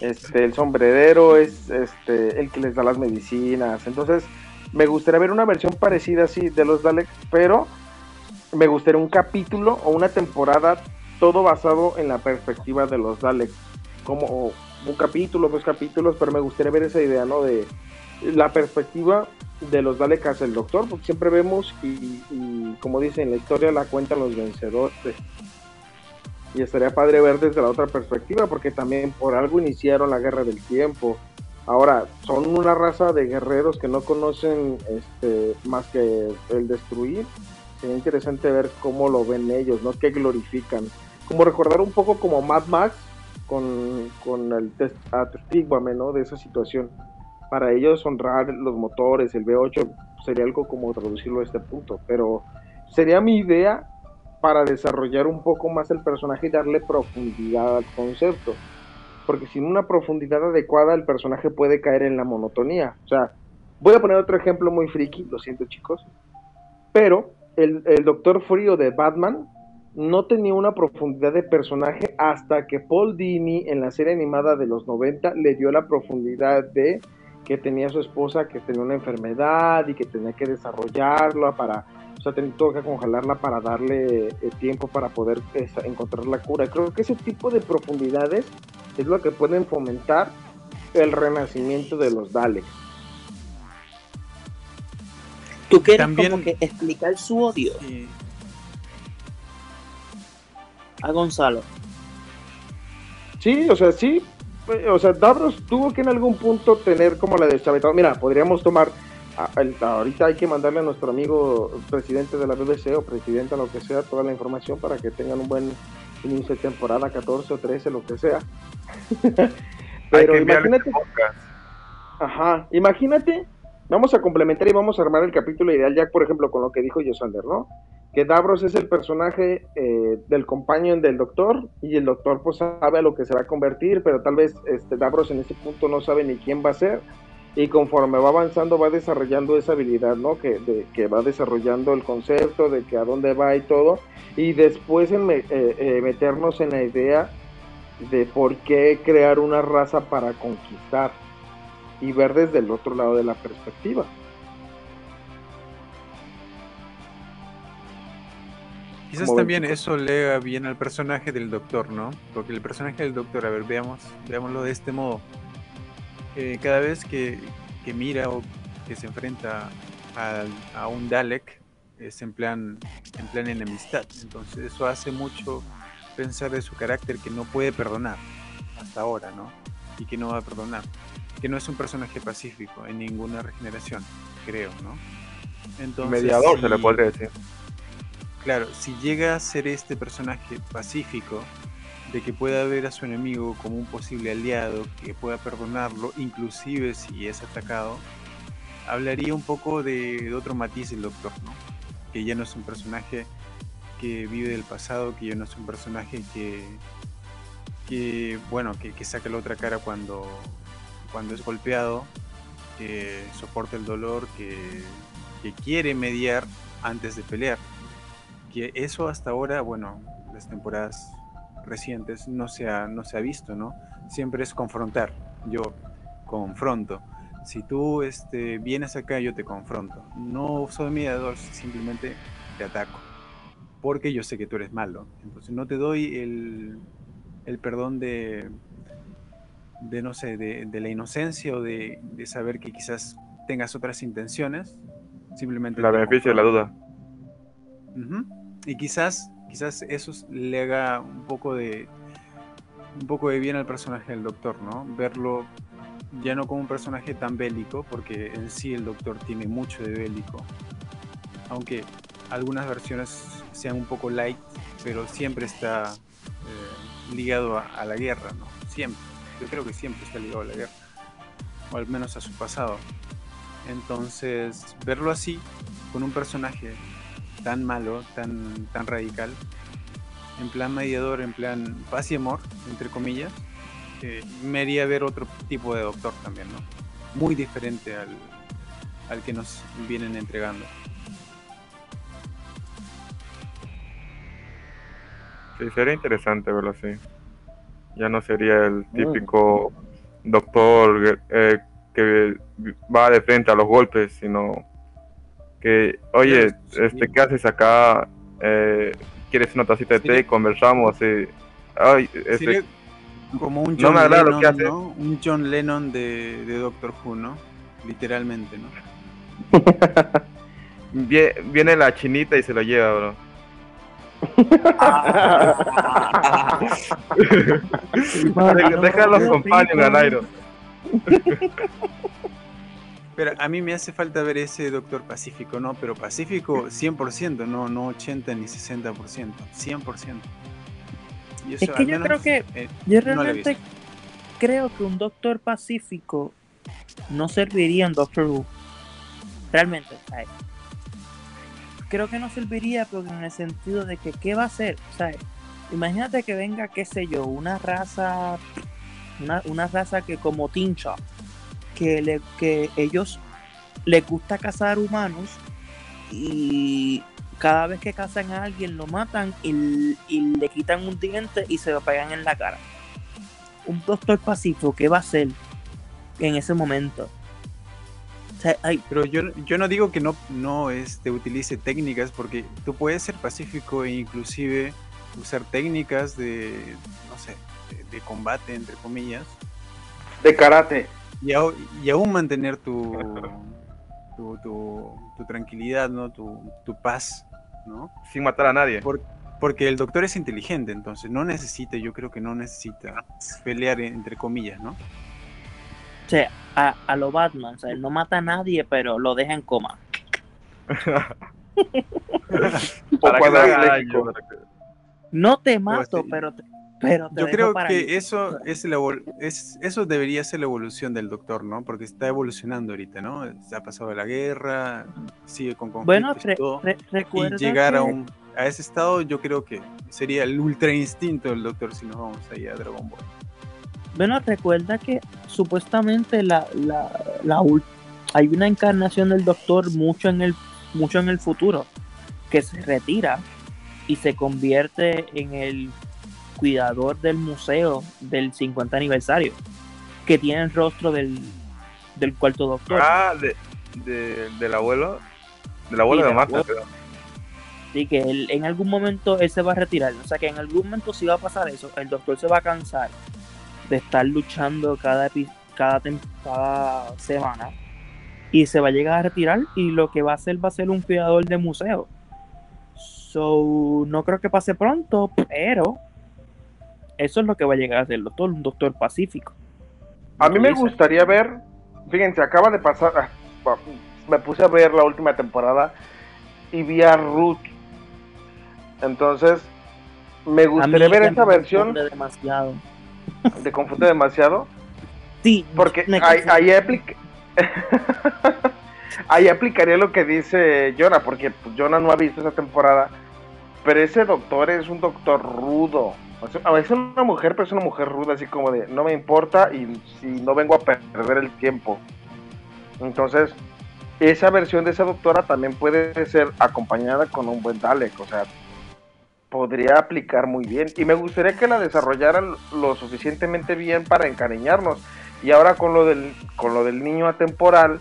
este, el sombrerero es este, el que les da las medicinas, entonces me gustaría ver una versión parecida así de los Daleks, pero me gustaría un capítulo o una temporada todo basado en la perspectiva de los Daleks, como un capítulo, dos capítulos, pero me gustaría ver esa idea, ¿no? De la perspectiva de los Daleks hacia el Doctor, porque siempre vemos y, como dicen, la historia la cuentan los vencedores. Y estaría padre ver desde la otra perspectiva, porque también por algo iniciaron la guerra del tiempo. Ahora, son una raza de guerreros que no conocen este, más que el destruir. Sería interesante ver cómo lo ven ellos, ¿no? Que glorifican. Como recordar un poco como Mad Max con, el tes- atestíguame, ¿no? De esa situación. Para ellos honrar los motores, el V8, sería algo como traducirlo a este punto. Pero sería mi idea para desarrollar un poco más el personaje y darle profundidad al concepto. Porque sin una profundidad adecuada el personaje puede caer en la monotonía. O sea, voy a poner otro ejemplo muy friki, lo siento chicos. Pero el, el Doctor Frío de Batman no tenía una profundidad de personaje hasta que Paul Dini en la serie animada de los 90 le dio la profundidad de que tenía su esposa que tenía una enfermedad y que tenía que desarrollarla para, o sea, tenía que congelarla para darle eh, tiempo para poder esa- encontrar la cura. Creo que ese tipo de profundidades es lo que pueden fomentar el renacimiento de los Daleks. Tú quieres También- como que explicar su odio a Gonzalo. Sí, o sea, sí. eh, O sea, Davros tuvo que en algún punto tener como la deschavetado. Mira, podríamos tomar. ahorita hay que mandarle a nuestro amigo presidente de la BBC o presidenta, lo que sea, toda la información para que tengan un buen inicio de temporada, 14 o 13, lo que sea. Pero que imagínate. Ajá, imagínate. Vamos a complementar y vamos a armar el capítulo ideal, ya por ejemplo con lo que dijo Yosander, ¿no? Que Davros es el personaje eh, del companion del doctor y el doctor pues sabe a lo que se va a convertir, pero tal vez este Davros en ese punto no sabe ni quién va a ser y conforme va avanzando va desarrollando esa habilidad, ¿no? Que, de, que va desarrollando el concepto de que a dónde va y todo y después en eh, eh, meternos en la idea de por qué crear una raza para conquistar y ver desde el otro lado de la perspectiva. Quizás ven, también chicos. eso lega bien al personaje del doctor, ¿no? Porque el personaje del doctor, a ver, veamos, veámoslo de este modo. Eh, cada vez que, que mira o que se enfrenta al- a, un Dalek, es en plan, en plan enemistad. Entonces eso hace mucho pensar de su carácter que no puede perdonar hasta ahora, ¿no? Y que no va a perdonar. Que no es un personaje pacífico en ninguna regeneración, creo, ¿no? Entonces, Mediador se le podría decir. Claro, si llega a ser este personaje pacífico, de que pueda ver a su enemigo como un posible aliado, que pueda perdonarlo, inclusive si es atacado, hablaría un poco de, otro matiz del Doctor, ¿no? Que ya no es un personaje que vive del pasado, que ya no es un personaje que, que bueno, que, que saca la otra cara cuando, cuando es golpeado, que soporta el dolor, que, que quiere mediar antes de pelear que eso hasta ahora, bueno, las temporadas recientes no se ha, no se ha visto, ¿no? Siempre es confrontar. Yo confronto. Si tú este, vienes acá, yo te confronto. No soy mediador, simplemente te ataco. Porque yo sé que tú eres malo. Entonces no te doy el, el perdón de, de, no sé, de, de la inocencia o de, de saber que quizás tengas otras intenciones. Simplemente La beneficio de la duda. Ujú. Y quizás, quizás eso le haga un poco de un poco de bien al personaje del doctor, ¿no? Verlo ya no como un personaje tan bélico, porque en sí el doctor tiene mucho de bélico. Aunque algunas versiones sean un poco light, pero siempre está eh, ligado a la guerra, ¿no? Siempre. Yo creo que siempre está ligado a la guerra. O al menos a su pasado. Entonces, verlo así, con un personaje tan malo, tan, tan radical, en plan mediador, en plan paz y amor, entre comillas, eh, me haría ver otro tipo de doctor también, ¿no? Muy diferente al, al que nos vienen entregando. Sí, sería interesante verlo así. Ya no sería el típico doctor eh, que va de frente a los golpes, sino que, oye, este, ¿qué haces acá? Eh, ¿Quieres una tacita de té? Conversamos. Y, ay, este, como un no John me agrada Lennon, lo que hace. ¿no? Un John Lennon de, de Doctor Who, ¿no? Literalmente, ¿no? Vie- Viene la chinita y se lo lleva, bro. Deja- Deja a los compañeros al aire. Pero a mí me hace falta ver ese Doctor Pacífico, ¿no? Pero Pacífico 100%, no, no 80 ni 60%, 100%. Y eso Es que yo menos, creo que eh, yo realmente creo que un Doctor Pacífico no serviría en Doctor Who. Realmente, ¿sabes? Creo que no serviría porque en el sentido de que ¿qué va a hacer? ¿Sabes? Imagínate que venga, qué sé yo, una raza una, una raza que como Tincha que le que ellos les gusta cazar humanos y cada vez que cazan a alguien lo matan y, y le quitan un diente y se lo pegan en la cara. Un doctor pacífico, ¿qué va a hacer en ese momento? sea, hay- Pero yo, yo no digo que no, no este, utilice técnicas, porque tú puedes ser pacífico e inclusive usar técnicas de, no sé, de, de combate, entre comillas, De karate. Y, aún mantener tu, tu, tu- tu tranquilidad, ¿no? Tu, tu paz, ¿no? Sin matar a nadie. Por- porque el doctor es inteligente, entonces no necesita, yo creo que no necesita pelear entre comillas, ¿no? o sea, a, a lo Batman, o sea, él no mata a nadie, pero lo deja en coma. O Para que no haga cuadripléjico. daño. No te mato, sí. pero te, pero Yo creo que eso es, la es eso debería ser la evolución del doctor, ¿no? Porque está evolucionando ahorita, ¿no? Se ha pasado la guerra, sigue con conflictos Bueno, y re- todo. re- y llegar a un a ese estado, yo creo que sería el ultra instinto del doctor si nos vamos ahí a Dragon Ball. Bueno, recuerda que supuestamente la, la, hay una encarnación del Doctor mucho en el mucho en el futuro que se retira y se convierte en el cuidador del museo del 50 aniversario que tiene el rostro del, del cuarto Doctor. Ah, de, de- del abuelo. Del abuelo Sí, de del Marta. Así que él, en algún momento él se va a retirar. O sea que en algún momento si va a pasar eso, el doctor se va a cansar de estar luchando cada, cada, cada semana y se va a llegar a retirar y lo que va a hacer va a ser un cuidador de museo. So, no creo que pase pronto, pero eso es lo que va a llegar a ser el doctor, un doctor pacífico. A mí me Dice. gustaría ver, fíjense, acaba de pasar, ah, me puse a ver la última temporada y vi a Ruth. Entonces, me gustaría ver me versión. confunde demasiado. ¿Te confunde demasiado? Sí, Porque ahí, ahí aplica- ahí aplicaría lo que dice Jonah, porque pues, Jonah no ha visto esa temporada. Pero ese doctor es un doctor rudo. O veces una mujer, pero es una mujer ruda, así como de no me importa y si no vengo a perder el tiempo. Entonces, esa versión de esa doctora también puede ser acompañada con un buen Dalek. O sea, podría aplicar muy bien. Y me gustaría que la desarrollaran lo suficientemente bien para encariñarnos. Y ahora con lo del, con lo del niño atemporal,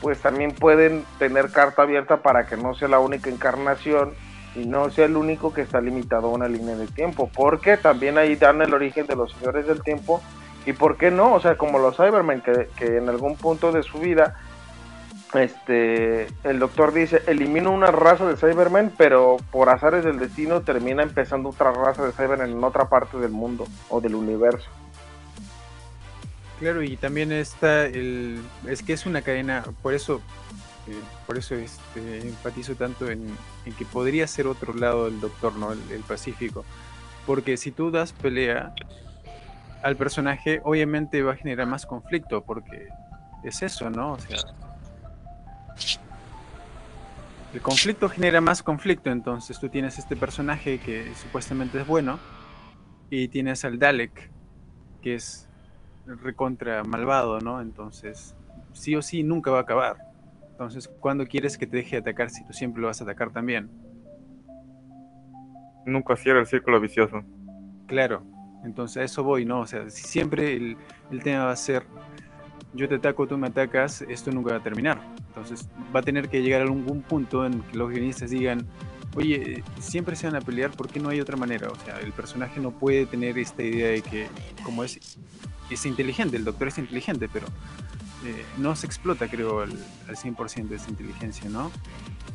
pues también pueden tener carta abierta para que no sea la única encarnación y no sea el único que está limitado a una línea de tiempo. Porque también ahí dan el origen de los señores del tiempo. Y por qué no, o sea, como los Cybermen, que, en algún punto de su vida este el doctor dice elimino una raza de Cybermen pero por azares del destino termina empezando otra raza de Cybermen en otra parte del mundo o del universo Claro, y también está el. Es que es una cadena, por eso. Eh, por eso este, enfatizo tanto en, que podría ser otro lado del doctor, ¿no? El, el Pacífico. Porque si tú das pelea al personaje, obviamente va a generar más conflicto, porque es eso, ¿no? O sea. El conflicto genera más conflicto, entonces tú tienes este personaje que supuestamente es bueno, y tienes al Dalek, que es recontra malvado, ¿no? Entonces, sí o sí nunca va a acabar. Entonces, ¿cuándo quieres que te deje de atacar si tú siempre lo vas a atacar también? Nunca cierra el círculo vicioso. Claro, entonces a eso voy, ¿no? O sea, si siempre el, el tema va a ser yo te ataco, tú me atacas, esto nunca va a terminar. Entonces va a tener que llegar a algún punto en que los guionistas digan, oye, siempre se van a pelear, ¿por qué no hay otra manera? O sea, el personaje no puede tener esta idea de que, como es, es inteligente, el doctor es inteligente, pero eh, no se explota, creo, al, al 100% de esa inteligencia, ¿no?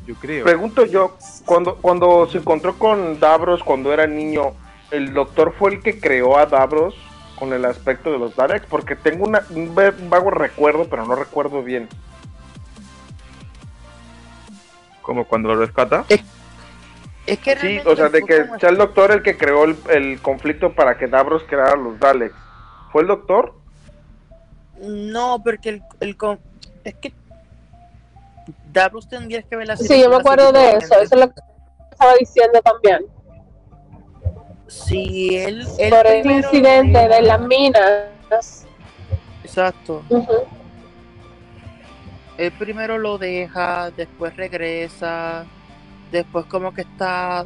Yo creo. pregunto yo cuando cuando se encontró con Davros cuando era niño el doctor fue el que creó a Davros con el aspecto de los Daleks porque tengo una, un vago recuerdo pero no recuerdo bien Como cuando lo rescata. Es que Sí, o sea, de que sea el doctor el que creó el, el conflicto para que Davros creara los Daleks. ¿Fue el doctor? No, porque el, el con- es que Davros tendrías que ver la Sí, yo me acuerdo de eso, eso es lo que estaba diciendo también. Si él, él Por el incidente de las minas. Exacto. Ujú. Él primero lo deja, después regresa, después como que está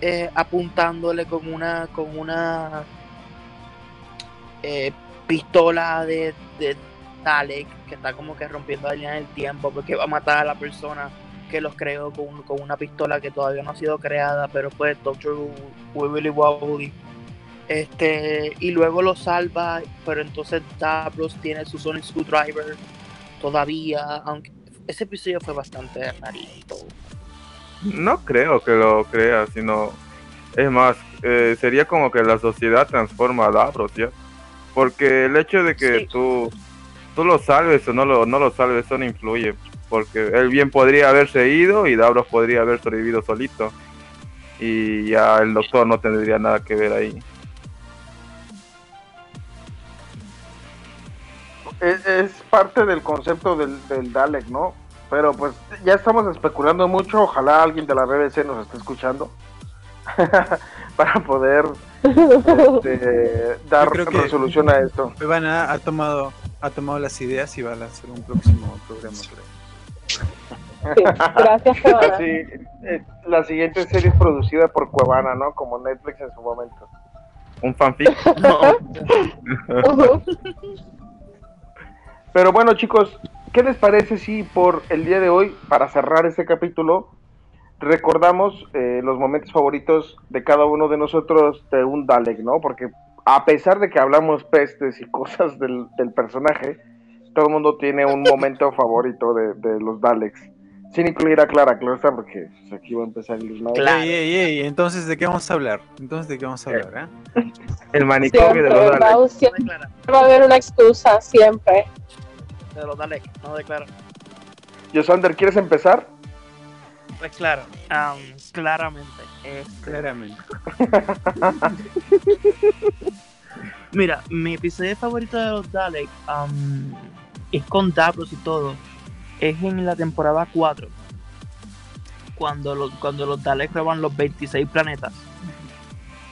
eh, apuntándole con una con una eh, pistola de, de, Dalek, que está como que rompiendo la línea del tiempo, porque va a matar a la persona que los creó con, con una pistola que todavía no ha sido creada, pero pues Doctor Wibbly Wobbly. Este, y luego lo salva, pero entonces Davros tiene su Sonic Screwdriver todavía, aunque ese episodio fue bastante rarito. No creo que lo crea, sino. Es más, eh, sería como que la sociedad transforma a Davros, ¿ya? Porque el hecho de que tú, tú lo salves o no lo, no lo salves, eso no influye. Porque él bien podría haberse ido y Davros podría haber sobrevivido solito. Y ya el doctor no tendría nada que ver ahí. Es, es parte del concepto del, del Dalek, ¿no? Pero pues ya estamos especulando mucho. Ojalá alguien de la BBC nos esté escuchando para poder este, dar resolución a esto. Ivana ha tomado, ha tomado las ideas y va a lanzar un próximo programa. Gracias, Cuevana. Así, eh, la siguiente serie es producida por Cuevana, ¿no? Como Netflix en su momento. Un fanfic. Pero bueno, chicos, ¿qué les parece si por el día de hoy, para cerrar este capítulo, recordamos eh, los momentos favoritos de cada uno de nosotros de un Dalek, ¿no? Porque a pesar de que hablamos pestes y cosas del, del personaje, todo el mundo tiene un momento favorito de, de los Daleks. Sin incluir a Clara, claro está, porque pues, aquí va a empezar el desmadre. Ey, ey, ey, entonces, ¿de qué vamos a hablar? Entonces, ¿de qué vamos a hablar? eh? El manicomio de Siempre los va, Daleks. siempre va a haber una excusa, siempre. De los Dalek, no declara. Yosander, ¿quieres empezar? Pues claro, am, claramente. este, Claramente. Mira, mi episodio favorito de los Dalek am, es con Davros y todo. Es en la temporada 4. Cuando los, cuando los Daleks roban los 26 planetas.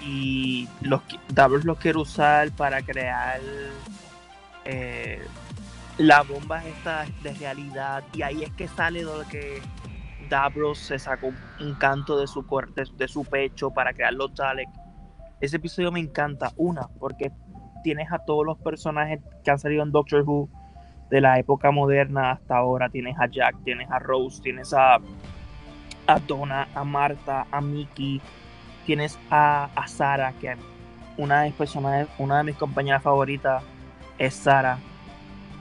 Y los, Davros los quiere usar para crear eh, la bomba esta de realidad. Y ahí es que sale lo que Davros se sacó un- canto de su, cuer- de, su pecho para crear los Daleks. Ese episodio me encanta. Una, porque tienes a todos los personajes que han salido en Doctor Who de la época moderna hasta ahora. Tienes a Jack, tienes a Rose, tienes a, a Donna, a Marta, a Mickey, tienes a, a Sara, que una de mis personajes, una de mis compañeras favoritas es Sara.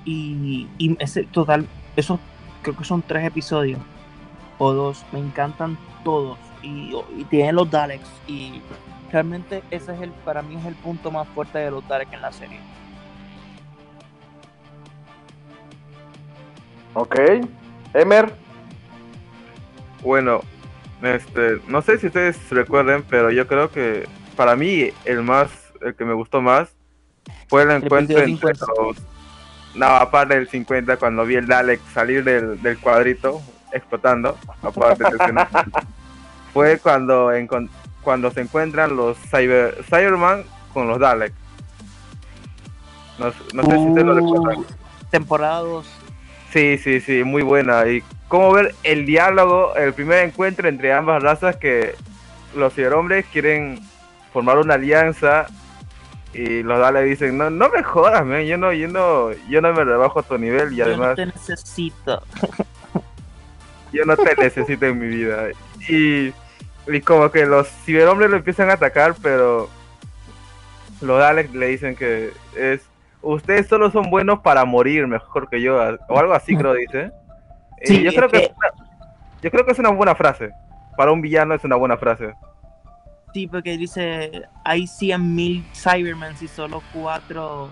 Y, y ese total, esos creo que son tres episodios o dos, me encantan todos. Y, y tienen los Daleks. Y realmente ese es el, para mí es el punto más fuerte de los Daleks en la serie. Ok. Emer, Bueno, este, no sé si ustedes recuerden, pero yo creo que para mí el más, el que me gustó más fue el encuentro episodio entre 50. los, no, aparte del 50 cuando vi el Dalek salir del, del cuadrito explotando, aparte de esa escena, fue cuando encon- cuando se encuentran los Cyber Cyberman con los Dalek. No, no sé si ustedes lo recuerdan. Temporada 2. Sí, sí, sí, muy buena. Y cómo ver el diálogo, el primer encuentro entre ambas razas que los ciberhombres quieren formar una alianza y los Daleks dicen, no, no me jodas, man, yo no, yo no, yo no me rebajo a tu nivel y Yo no además te necesito. yo no te necesito en mi vida. Y, y como que los ciberhombres lo empiezan a atacar, pero los Daleks le dicen que es ustedes solo son buenos para morir mejor que yo o algo así creo dice. Y Sí, yo es creo que, que- una, yo creo que es una buena frase. Para un villano es una buena frase. Sí, porque dice, hay 100.000 Cybermen y solo 4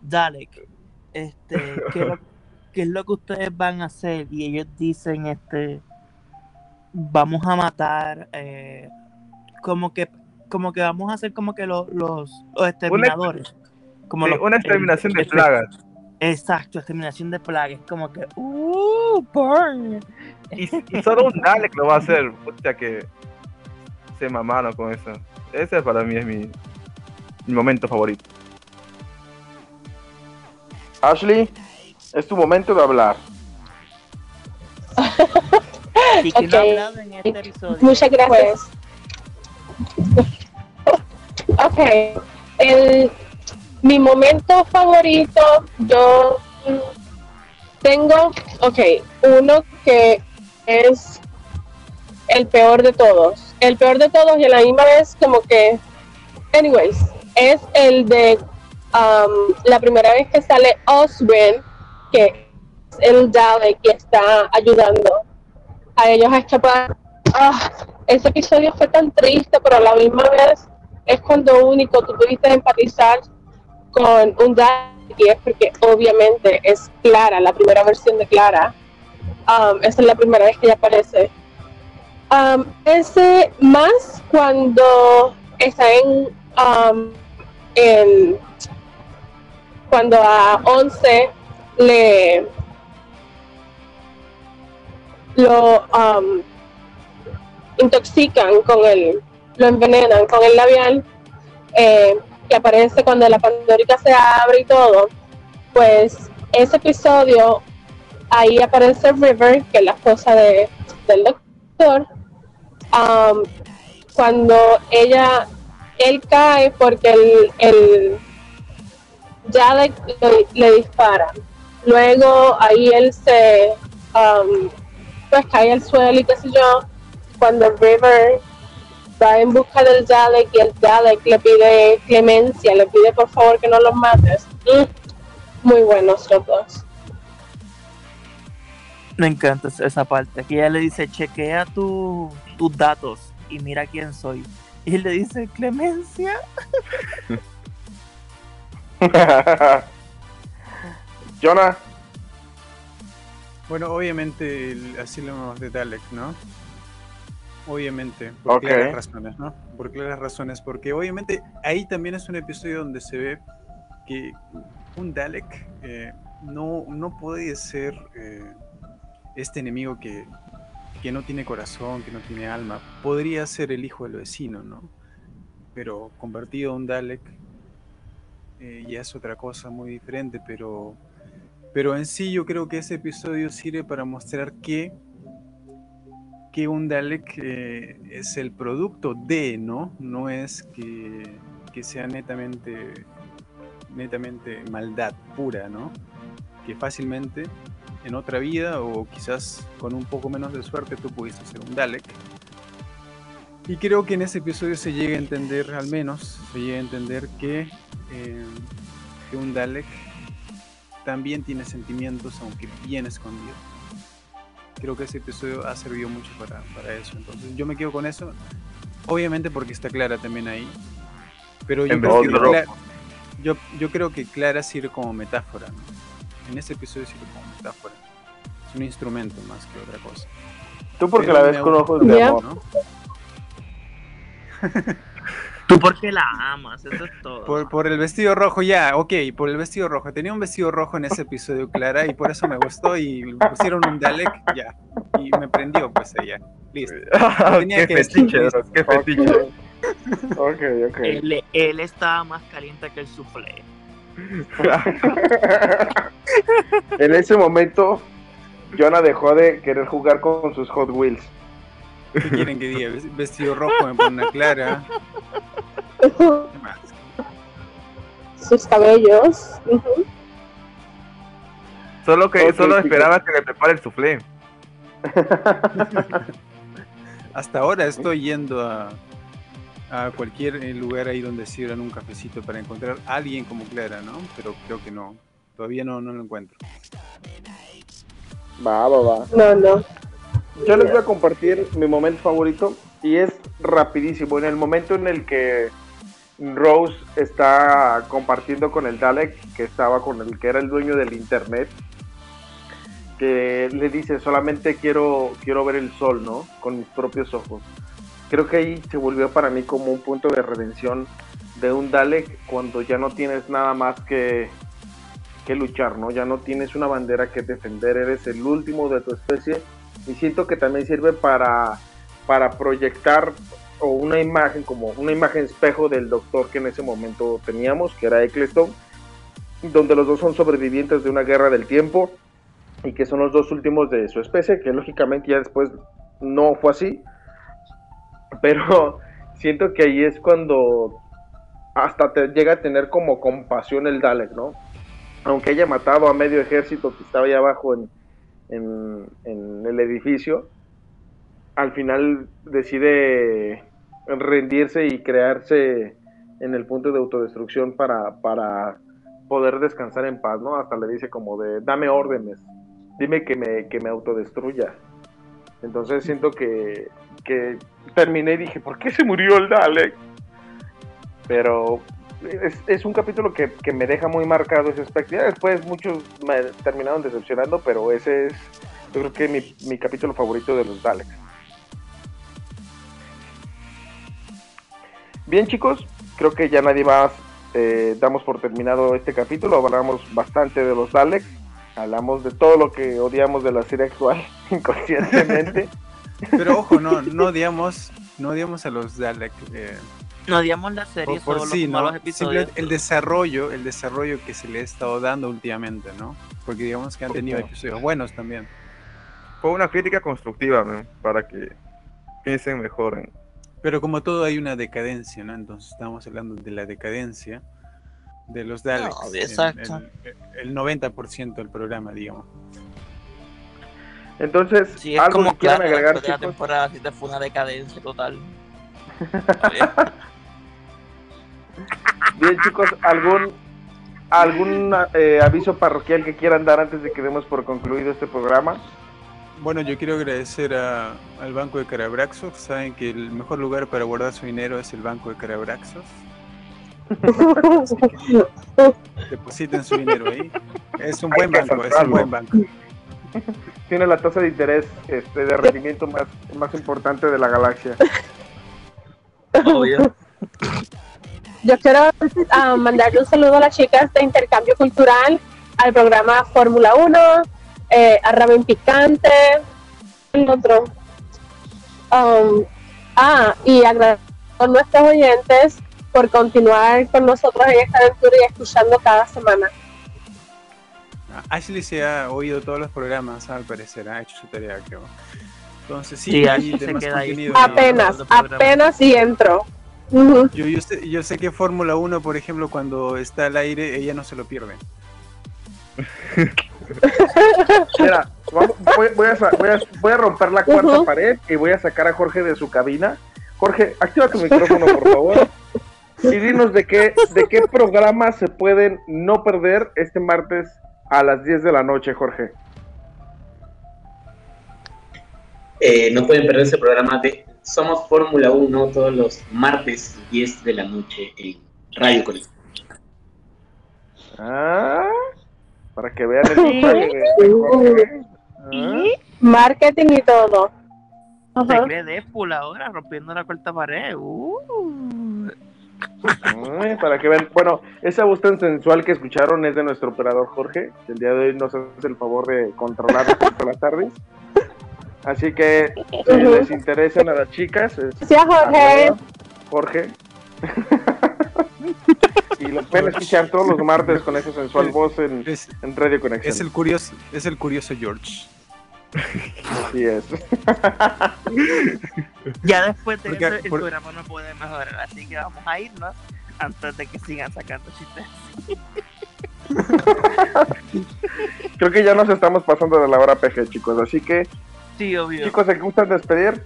Dalek. Este, ¿qué, es lo, qué es lo que ustedes van a hacer? Y ellos dicen, este, vamos a matar, eh, como que como que vamos a hacer como que lo- los, los exterminadores. Como Sí, los- una exterminación de plagas. Exacto, exterminación de plagas. Como que, uh, burn. Y, y solo un Dalek lo va a hacer. Pucha que se mamaron con eso. Ese para mí es mi, mi momento favorito. Ashley, es tu momento de hablar. ¿Y quién no ha Ok. hablado en este episodio? Muchas gracias. Ok, el, mi momento favorito, yo Tengo, ok, uno que es el peor de todos. El peor de todos y a la misma vez como que, anyways, es el de um, la primera vez que sale Oswin, que es el Dalek que está ayudando a ellos a escapar. Ah, ese episodio fue tan triste, pero a la misma vez es cuando único tú pudiste empatizar con un Dalek y es porque obviamente es Clara, la primera versión de Clara. Um, esa es la primera vez que ella aparece. Um, ese más cuando está en, um, en cuando a 11 le lo um, intoxican con el, lo envenenan con el labial, eh, que aparece cuando la pandórica se abre y todo, pues ese episodio, ahí aparece River, que es la esposa de, del doctor, um, cuando ella, él cae porque el, el ya le, le, le dispara. Luego ahí él se um, pues cae al suelo y qué sé yo. Cuando River va en busca del Dalek y el Dalek le pide clemencia, le pide por favor que no los mates. Mm, Muy buenos los dos. Me encanta esa parte. Aquí ella le dice, chequea tu, tus datos y mira quién soy. Y le dice, Clemencia. Jonah, Bueno, obviamente el asilo de Dalek, ¿no? Obviamente, por claras razones, ¿no? Por claras razones, porque obviamente ahí también es un episodio donde se ve que un Dalek eh, no, no puede ser eh, este enemigo que, que no tiene corazón, que no tiene alma. Podría ser el hijo del vecino, ¿no? Pero convertido a un Dalek eh, ya es otra cosa muy diferente, pero, pero en sí yo creo que ese episodio sirve para mostrar que, que un Dalek eh, es el producto de, ¿no? No es que, que sea netamente, netamente maldad pura, ¿no? Que fácilmente en otra vida o quizás con un poco menos de suerte tú pudiste ser un Dalek. Y creo que en ese episodio se llega a entender, al menos, se llega a entender que, eh, que un Dalek también tiene sentimientos, aunque bien escondidos. Creo que ese episodio ha servido mucho para, para eso. Entonces yo me quedo con eso, obviamente porque está Clara también ahí. Pero yo, creo que, vestido Cla- rojo. yo, yo creo que Clara sirve como metáfora. ¿no? En ese episodio sirve como metáfora. Es un instrumento más que otra cosa. tú porque Pero la ves con ojos de amor. ¿no? Tú porque la amas, eso es todo. Por, por el vestido rojo, ya, ok, por el vestido rojo. Tenía un vestido rojo en ese episodio, Clara, y por eso me gustó y pusieron un Dalek, ya. Y me prendió, pues ella. Listo. Tenía qué que fetiche, qué fetiche. Ok, ok. Él, él estaba más caliente que el soufflé. en ese momento, Jonah dejó de querer jugar con sus Hot Wheels. ¿Qué quieren que diga? Ves- Vestido rojo, me pone una Clara. ¿Qué más? Sus cabellos. Solo que solo esperaba que le prepare el soufflé. Hasta ahora estoy yendo a, a cualquier eh, lugar ahí donde sirvan un cafecito para encontrar a alguien como Clara, ¿no? Pero creo que no. Todavía no, no lo encuentro. Va, va, va. No, no. Yo les voy a compartir mi momento favorito y es rapidísimo. En el momento en el que Rose está compartiendo con el Dalek, que estaba con el que era el dueño del internet, que le dice solamente quiero quiero ver el sol, ¿no? Con mis propios ojos. Creo que ahí se volvió para mí como un punto de redención de un Dalek cuando ya no tienes nada más que que luchar, ¿no? Ya no tienes una bandera que defender, eres el último de tu especie y siento que también sirve para, para proyectar o una imagen como una imagen espejo del doctor que en ese momento teníamos, que era Eccleston, donde los dos son sobrevivientes de una guerra del tiempo y que son los dos últimos de su especie, que lógicamente ya después no fue así, pero siento que ahí es cuando hasta te llega a tener como compasión el Dalek, ¿no? aunque haya matado a medio ejército que estaba allá abajo en, en el edificio, al final decide rendirse y crearse en el punto de autodestrucción para, para poder descansar en paz, ¿no? Hasta le dice como de, dame órdenes, dime que me, que me autodestruya. Entonces siento que, que terminé y dije, ¿por qué se murió el Dalek? Pero es, es un capítulo que, que me deja muy marcado ese aspecto. Ya después muchos me terminaron decepcionando, pero ese es, yo creo que mi, mi capítulo favorito de los Daleks. Bien chicos, creo que ya nadie más eh, damos por terminado este capítulo. Hablamos bastante de los Daleks, hablamos de todo lo que odiamos de la serie actual inconscientemente. Pero ojo, no, no odiamos, no odiamos a los Dalek. Eh, No odiamos la serie, por, por solo sí, los episodios. El desarrollo, el desarrollo que se le ha estado dando últimamente, ¿no? Porque digamos que han tenido episodios buenos también. Fue una crítica constructiva, man, para que piensen mejor en... Pero como todo hay una decadencia, ¿no? Entonces estamos hablando de la decadencia de los Daleks. No, exacto. en- el 90% del programa, digamos. Entonces, Sí, es algo como que quieran claro, agregar, la chicos. temporada 7 fue una decadencia total. Bien, chicos, ¿algún, algún eh, aviso parroquial que quieran dar antes de que demos por concluido este programa? Bueno, yo quiero agradecer a- al Banco de Carabraxos. Saben que el mejor lugar para guardar su dinero es el Banco de Carabraxos. Depositen su dinero ahí. Es un buen banco, es un buen banco. Tiene la tasa de interés este, de rendimiento más, más importante de la galaxia. Yo quiero ah, mandarle un saludo a las chicas de Intercambio Cultural, al programa Fórmula 1, eh, a Ramen Picante, el otro. Um, ah, y agradecer a nuestros oyentes por continuar con nosotros en esta aventura y escuchando cada semana. Ashley se ha oído todos los programas, al parecer, ha hecho su tarea, creo. Entonces, sí, Sí, hay Ashley se demás queda ahí. contenido. Apenas, apenas y entro. Yo, yo sé, yo sé que Fórmula 1, por ejemplo, cuando está al aire, ella no se lo pierde. Mira, vamos- voy, voy a, sa- voy a- voy a romper la cuarta pared y voy a sacar a Jorge de su cabina. Jorge, activa tu micrófono, por favor. Y dinos de qué, de qué programa se pueden no perder este martes a las 10 de la noche, Jorge. Eh, no pueden perderse el programa de Somos Fórmula 1 todos los martes 10 de la noche en Radio Conexión. Ah, para que vean el detalle de- Jorge. Ah. Marketing y todo. Se Ajá. cree Deadpool ahora, rompiendo la cuarta pared. Uh. Ay, para que vean. Bueno, esa voz tan sensual que escucharon es de nuestro operador Jorge, el día de hoy nos hace el favor de controlar por las tardes. Así que si les interesan a las chicas, es Gracias, Jorge. Jorge. y lo pueden escuchar todos los martes con esa sensual voz en, en Radio Conexión. Es el curioso, es el curioso George. Así es. Ya después de Porque- eso, el por- programa no puede mejorar, así que vamos a irnos antes de que sigan sacando chistes. Creo que ya nos estamos pasando de la hora PG, chicos. Así que, Sí, obvio. chicos, ¿se gustan despedir?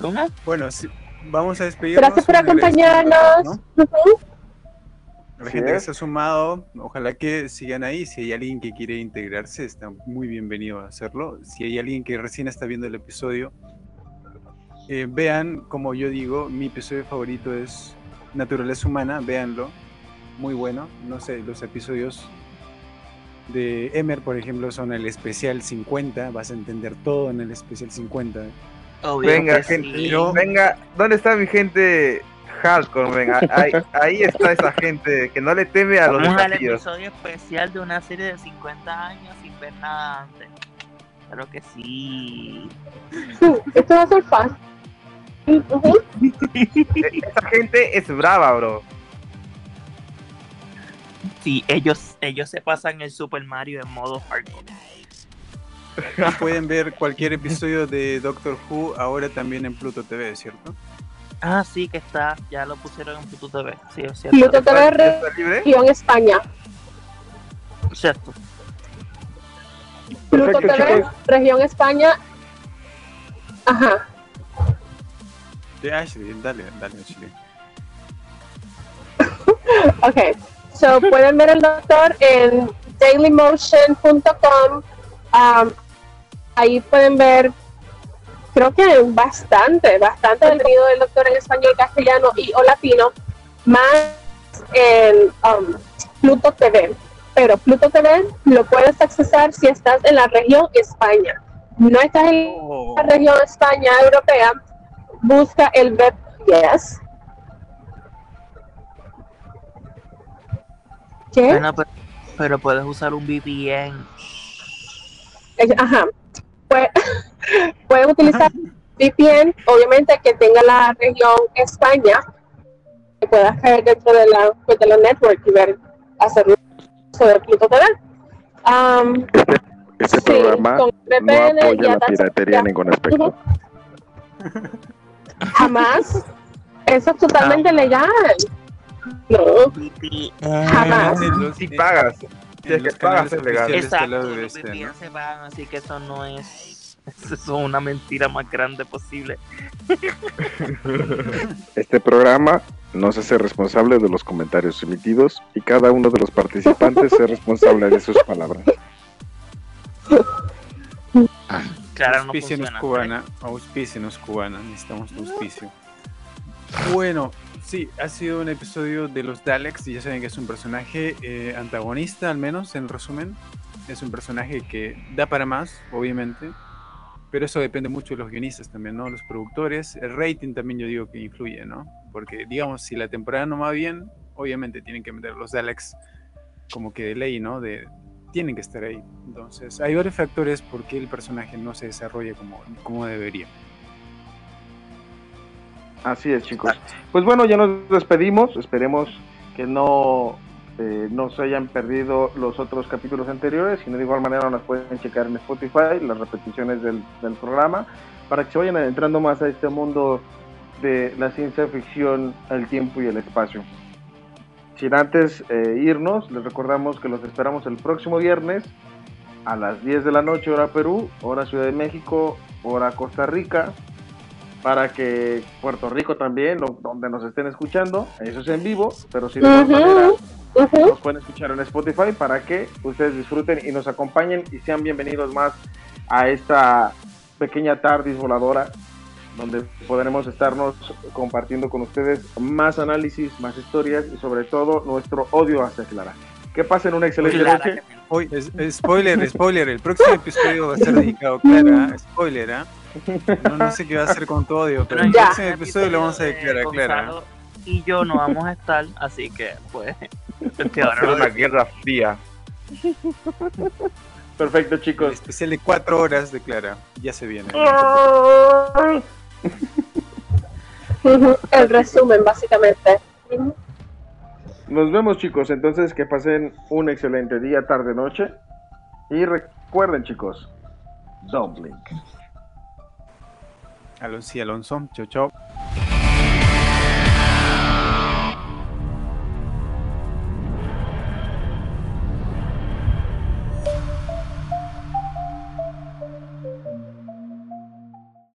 ¿Cómo? Bueno, sí, vamos a despedirnos. Gracias por todos, acompañarnos. ¿no? Ujú. A la gente que se ha sumado, ojalá que sigan ahí. Si hay alguien que quiere integrarse, está muy bienvenido a hacerlo. Si hay alguien que recién está viendo el episodio, eh, vean, como yo digo, mi episodio favorito es Naturaleza Humana, véanlo. Muy bueno. No sé, los episodios de Emer, por ejemplo, son el especial 50. Vas a entender todo en el especial 50. Obvio Venga, que gente, sí. venga, ¿dónde está mi gente hardcore? Venga, ahí, ahí está esa gente que no le teme a los Vamos al desafíos. episodio especial de una serie de 50 años sin ver nada antes. Claro que sí. Esto va a ser fácil. E- Esa gente es brava, bro. Sí, ellos, ellos se pasan el Super Mario en modo hardcore. Y pueden ver cualquier episodio de Doctor Who ahora también en Pluto TV, ¿cierto? Ah, sí, que está, ya lo pusieron en Pluto TV. Sí, es cierto. Pluto TV región España. Cierto. Pluto Perfecto, TV chicos. región España. Ajá. De Ashley, dale, dale, Ashley. Ok, so pueden ver el doctor en dailymotion.com. Um, ahí pueden ver, creo que bastante, bastante contenido del doctor en español, castellano y o latino, más en um, Pluto TV. Pero Pluto TV lo puedes accesar si estás en la región España. No estás en la región España europea, busca el web yes. ¿Qué? Bueno, pero, pero puedes usar un VPN. Eh, Ajá. Pues, pueden utilizar VPN, obviamente que tenga la región España, que puedas caer dentro de la, pues, de la network y ver, hacer uso de Pluto TV. Um, Este Sí, programa con no VPN apoya ya la piratería ya. en ningún aspecto. jamás. Eso es totalmente legal. No, jamás. Si pagas. Es que pagas es legal. Exacto, lado los este, VPN se pagan, así que eso no es. Eso es una mentira más grande posible. Este programa no se hace responsable de los comentarios emitidos y cada uno de los participantes es responsable de sus palabras. Claro, no funciona. cubana, auspícianos cubana, necesitamos tu auspicio. Bueno, sí, ha sido un episodio de los Daleks y ya saben que es un personaje eh, antagonista, al menos en resumen. Es un personaje que da para más, obviamente, pero eso depende mucho de los guionistas también, ¿no? Los productores, el rating también yo digo que influye, ¿no? Porque, digamos, si la temporada no va bien, obviamente tienen que meter los Daleks como que de ley, ¿no? De, tienen que estar ahí. Entonces, hay varios factores por qué el personaje no se desarrolla como, como debería. Así es, chicos. Pues bueno, ya nos despedimos. Esperemos que no, eh, no se hayan perdido los otros capítulos anteriores. Y de igual manera nos pueden checar en Spotify las repeticiones del, del programa para que se vayan adentrando más a este mundo de la ciencia ficción, el tiempo y el espacio. Sin antes eh, irnos, les recordamos que los esperamos el próximo viernes a las 10 de la noche, hora Perú, hora Ciudad de México, hora Costa Rica, para que Puerto Rico también, lo- donde nos estén escuchando, eso es en vivo, pero si de igual Ujú, manera ujú. nos pueden escuchar en Spotify para que ustedes disfruten y nos acompañen y sean bienvenidos más a esta pequeña tardis voladora donde podremos estarnos compartiendo con ustedes más análisis, más historias y sobre todo nuestro odio hacia Clara. Que pasen una excelente Clara, noche. Hoy, es- spoiler, spoiler, el próximo episodio va a ser dedicado a Clara, spoiler, ¿ah? No, no sé qué va a hacer con tu odio, pero el Ya. próximo episodio lo vamos a Clara. Gonzalo y yo no vamos a estar, así que pues. que ahora lo una guerra fría. Perfecto, El chicos. especial de cuatro horas de Clara, ya se viene. El resumen, básicamente. Nos vemos, chicos. Entonces, que pasen un excelente día, tarde, noche. Y recuerden, chicos, don't blink. Alonso Alonso. Chau, chau.